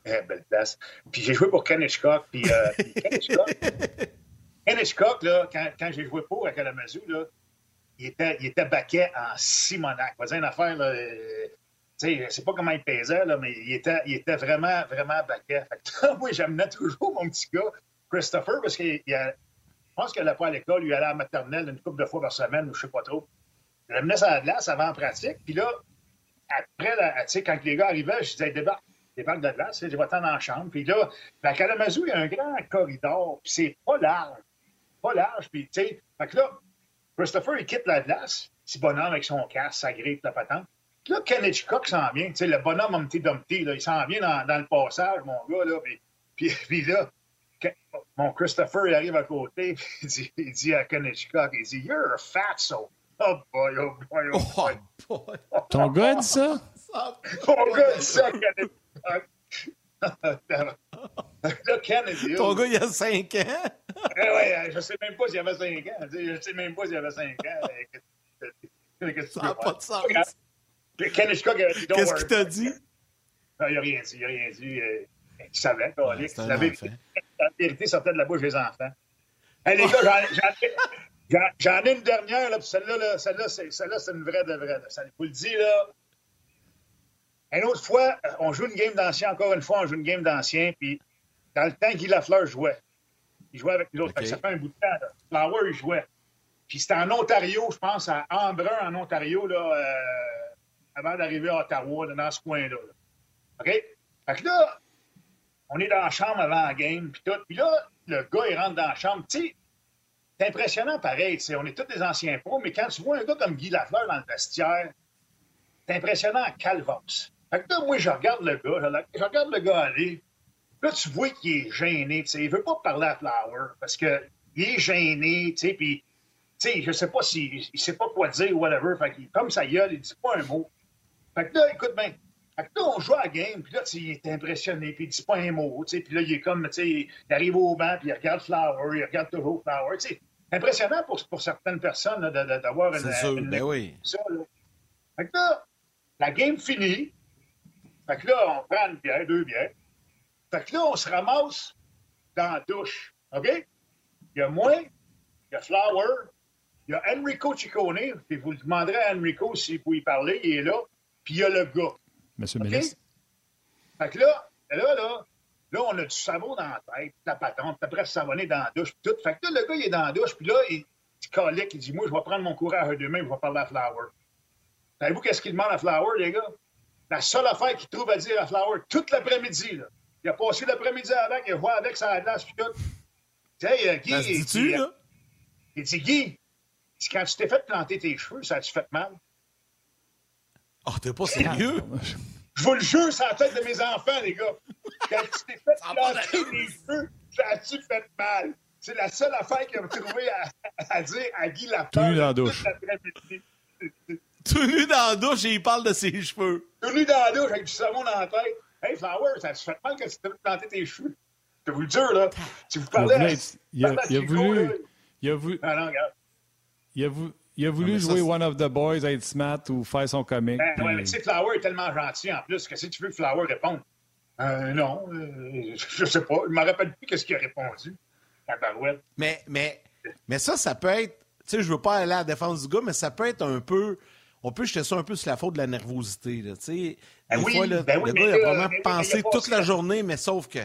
Eh, belle place. Puis j'ai joué pour Ken Hitchcock, puis, euh, puis Ken <laughs> Hitchcock... Ken Hitchcock, là, quand, quand j'ai joué pour à Kalamazoo, là, il était, il était baquet en Simonac. On va dire une affaire, là, euh, sais, je ne sais pas comment il pesait, là, mais il était, il était vraiment, vraiment baquet. <laughs> moi, j'amenais toujours mon petit gars, Christopher, parce qu'il je pense qu'elle n'allait pas à l'école, il allait à la maternelle une couple de fois par semaine, ou je ne sais pas trop. J'amenais ça à la glace avant en pratique, puis là, après, quand les gars arrivaient, je disais, débarque, débarque de la glace, je vais t'en dans chambre. Puis là, à Kalamazoo, il y a un grand corridor, puis c'est pas large pas large. Puis, tu sais, fait que là, Christopher, il quitte la glace, petit bonhomme avec son casque, sa grille, la patente. Puis là, Ken Hitchcock s'en vient, tu sais, le bonhomme Humpty Dumpty, là, il s'en vient dans, le passage, mon gars, là. Puis, <laughs> là, mon Christopher, il arrive à côté, puis il dit, à Ken Hitchcock, il dit, You're a fat soul. Oh boy, oh boy, oh boy. Oh boy. Ton gars dit ça? Ton gars dit ça, Ken Hitchcock. Là, Ken est Ton gars, il a 5 ans. eh ouais, je sais même pas s'il avait 5 ans. Je sais même pas s'il avait 5 ans. Ça n'a pas de sens. Ken Hitchcock a dit Qu'est-ce qu'il t'a dit? Non, il n'a rien dit. Il n'a rien dit. Il savait. La vérité, la vérité sortait de la bouche des enfants. Hey, les gars, j'en ai une dernière, là, celle-là, celle-là, c'est une vraie de vraie. Ça vous le dit, là. Une autre fois, on joue une game d'ancien, encore une fois, on joue une game d'ancien, puis dans le temps, Guy Lafleur jouait. Il jouait avec nous autres. Ça fait un bout de temps. Là. Flower, il jouait. Puis c'était en Ontario, je pense, à Embrun, en Ontario, là, euh, avant d'arriver à Ottawa, là, dans ce coin-là. OK? Fait que là, on est dans la chambre avant la game, puis tout. Puis là, le gars, il rentre dans la chambre. Tu sais, c'est impressionnant pareil. On est tous des anciens pros, mais quand tu vois un gars comme Guy Lafleur dans le vestiaire, c'est impressionnant à calvos. Fait que là, moi, je regarde le gars, je regarde le gars aller. Là, tu vois qu'il est gêné, tu sais. Il veut pas parler à Flower parce qu'il est gêné, puis, je sais pas s'il il sait pas quoi dire ou whatever. Fait qu'il, comme ça gueule, il dit pas un mot. Fait que là, écoute bien. Fait là, on joue à la game, puis là, il est impressionné, puis il dit pas un mot, tu sais. Puis là, il est comme, tu sais, il arrive au banc, puis il regarde Flower, il regarde toujours Flower, tu sais. Impressionnant pour, pour certaines personnes d'avoir une. C'est sûr, ben oui. Ça, là. Fait que là, la game finie. Fait que là, on prend une bière, deux bières. Fait que là, on se ramasse dans la douche. OK? Il y a moi, il y a Flower, il y a Enrico Ciccone, puis vous le demanderez à Enrico s'il peut y parler, il est là, puis il y a le gars. Monsieur OK? Mélis. Fait que là, là, là, là, on a du savon dans la tête, la patente, puis après savonner dans la douche, puis tout. Fait que là, le gars, il est dans la douche, puis là, il, colique, il dit, moi, je vais prendre mon courage demain, je vais parler à Flower. Savez-vous qu'est-ce qu'il demande à Flower, les gars? La seule affaire qu'il trouve à dire à Flower toute l'après-midi, là. Il a passé l'après-midi avec, il a joué avec sa glace, puis tout. Tu sais, euh, Guy, Ça se il dit, là? il dit, Guy, quand tu t'es fait planter tes cheveux, ça a-tu fait mal? Oh, t'es pas sérieux? <laughs> Je vous le jure, c'est la tête de mes enfants, les gars. Quand tu t'es fait planter les cheveux, ça a-tu fait mal? C'est la seule affaire qu'il a trouvé à, à dire à Guy Lafleur. Tout nu dans la douche. Tout nu dans la douche et il parle de ses cheveux. Tout nu dans la douche avec du savon dans la tête. Hey, Flower, ça te fait mal quand tu t'es fait planter tes cheveux. Je vous le jure, là. Si vous Il a parlez à... il a- il a voulu- là, Il a voulu, Ah non, regarde. il a voulu, il a voulu jouer One of the Boys, être smart ou faire son comique. Ben, puis- ouais, mais tu sais, Flower est tellement gentil en plus. Qu'est-ce que tu veux que Flower réponde? Euh, non, euh, je sais pas. Je me rappelle plus qu'est-ce qu'il a répondu. Barouette. Mais, mais, mais ça, ça peut être. Tu sais, je veux pas aller à la défense du gars, mais ça peut être un peu. On peut jeter ça un peu sur la faute de la nervosité. Là, tu sais. Ben des oui, fois, là, ben le gars, il a mais pensé a toute la journée, mais sauf que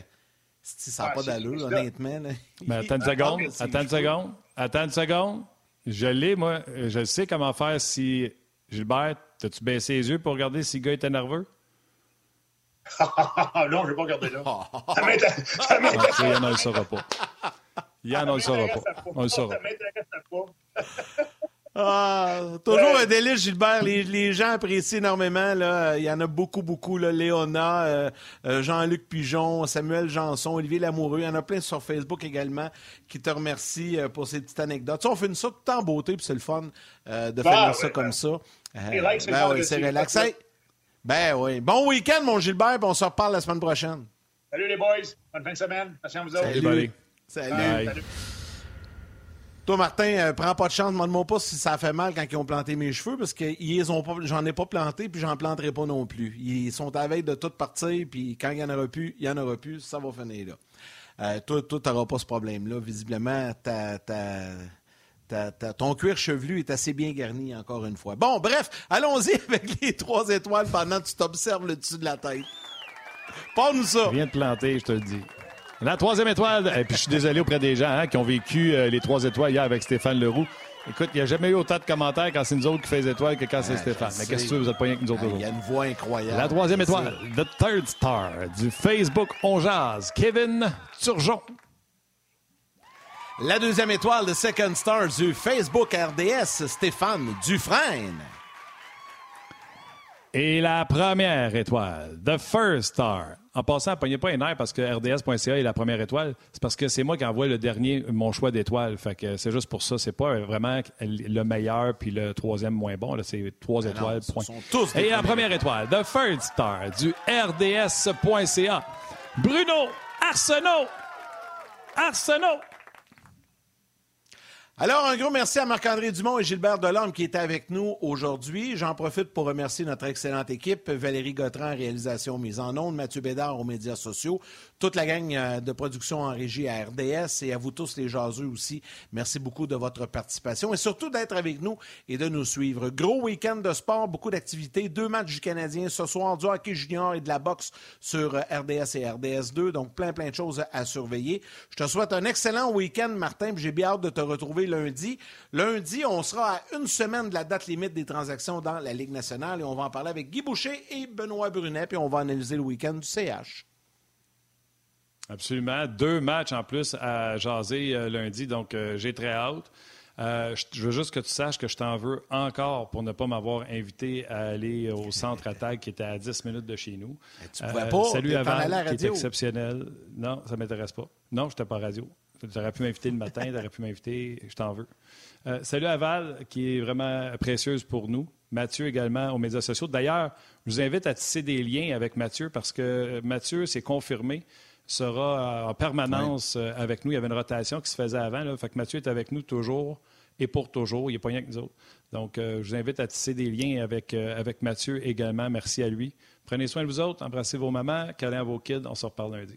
si, ça n'a Ah, pas d'allure, honnêtement. Là. Mais attends une Il- seconde, attends une seconde, attends une seconde. Je l'ai, moi. Je sais comment faire si. Gilbert, t'as-tu baissé les yeux pour regarder si le gars était nerveux? <laughs> non, je vais pas regarder là. <laughs> Ça m'intéresse ça m'intéresse- ça, Yann, on le saura pas. Yann, on le saura pas. On le saura. Ça m'intéresse pas. Ah, toujours un délice, Gilbert. Les, les gens apprécient énormément. Là. Il y en a beaucoup, beaucoup. Là. Léona, euh, euh, Jean-Luc Pigeon, Samuel Janson, Olivier Lamoureux. Il y en a plein sur Facebook également qui te remercient euh, pour ces petites anecdotes. Tu sais, on fait une ça tout en beauté, puis c'est le fun euh, de Ben, faire ouais, ça ben. comme ça. Euh, Relax, c'est ben oui, c'est suivre. relax. Hey, Ben oui. Bon week-end, mon Gilbert, puis on se reparle la semaine prochaine. Salut les boys. Bonne fin de semaine. Merci à vous autres. Salut. Salut. Bye. Salut. Toi, Martin, euh, prends pas de chance. Demande-moi pas si ça fait mal quand ils ont planté mes cheveux, parce que ils ont pas, j'en ai pas planté, puis j'en planterai pas non plus. Ils sont à de tout partir, puis quand il y en aura plus, il y en aura plus. Ça va finir là. Euh, toi, toi, t'auras pas ce problème-là. Visiblement, ta, ta, ta- ton cuir chevelu est assez bien garni, encore une fois. Bon, bref, allons-y <laughs> avec les trois étoiles pendant que tu t'observes le dessus de la tête. Parle-nous ça. Viens de planter, je te le dis. La troisième étoile, et puis je suis désolé auprès des gens hein, qui ont vécu euh, les trois étoiles hier avec Stéphane Leroux. Écoute, il n'y a jamais eu autant de commentaires quand c'est nous autres qui faisons les étoiles que quand c'est Ah, Stéphane. Mais qu'est-ce que tu veux, vous êtes pas rien que nous autres Ah, Il y a une voix incroyable. La troisième étoile, The Third Star du Facebook On Jazz, Kevin Turgeon. La deuxième étoile de Second Star du Facebook RDS, Stéphane Dufresne. Et la première étoile, The First Star. En passant, pognez pas les nerfs parce que RDS.ca est la première étoile. C'est parce que c'est moi qui envoie le dernier, mon choix d'étoile. Fait que c'est juste pour ça. C'est pas vraiment le meilleur puis le troisième moins bon. C'est trois étoiles, ce point. sont tous Et la première étoile, The First Star du RDS.ca. Bruno Arsenault. Arsenault. Alors, un gros merci à Marc-André Dumont et Gilbert Delorme qui étaient avec nous aujourd'hui. J'en profite pour remercier notre excellente équipe, Valérie Gautran réalisation mise en ondes, Mathieu Bédard aux médias sociaux, toute la gang euh, de production en régie à RDS et à vous tous les jaseux aussi. Merci beaucoup de votre participation et surtout d'être avec nous et de nous suivre. Gros week-end de sport, beaucoup d'activités, deux matchs du Canadien ce soir, du hockey junior et de la boxe sur euh, RDS et RDS2, donc plein plein de choses à surveiller. Je te souhaite un excellent week-end, Martin, j'ai bien hâte de te retrouver lundi. Lundi, on sera à une semaine de la date limite des transactions dans la Ligue nationale et on va en parler avec Guy Boucher et Benoît Brunet, puis on va analyser le week-end du CH. Absolument. Deux matchs en plus à jaser euh, lundi, donc euh, j'ai très hâte. Euh, je, veux juste que tu saches que je t'en veux encore pour ne pas m'avoir invité à aller au centre attaque qui était à 10 minutes de chez nous. Euh, tu pouvais pas, Salut à Val, qui est radio. exceptionnel. Non, ça m'intéresse pas. Non, je n'étais pas à radio. Tu aurais pu m'inviter le matin, tu aurais pu m'inviter, je t'en veux. Euh, salut à Val, qui est vraiment précieuse pour nous. Mathieu également aux médias sociaux. D'ailleurs, je vous invite à tisser des liens avec Mathieu parce que Mathieu s'est confirmé sera en permanence avec nous. Il y avait une rotation qui se faisait avant. Là. Fait que Mathieu est avec nous toujours et pour toujours. Il n'est pas rien que nous autres. Donc, je vous invite à tisser des liens avec, avec Mathieu également. Merci à lui. Prenez soin de vous autres. Embrassez vos mamans. Câlin à vos kids. On se reparle lundi.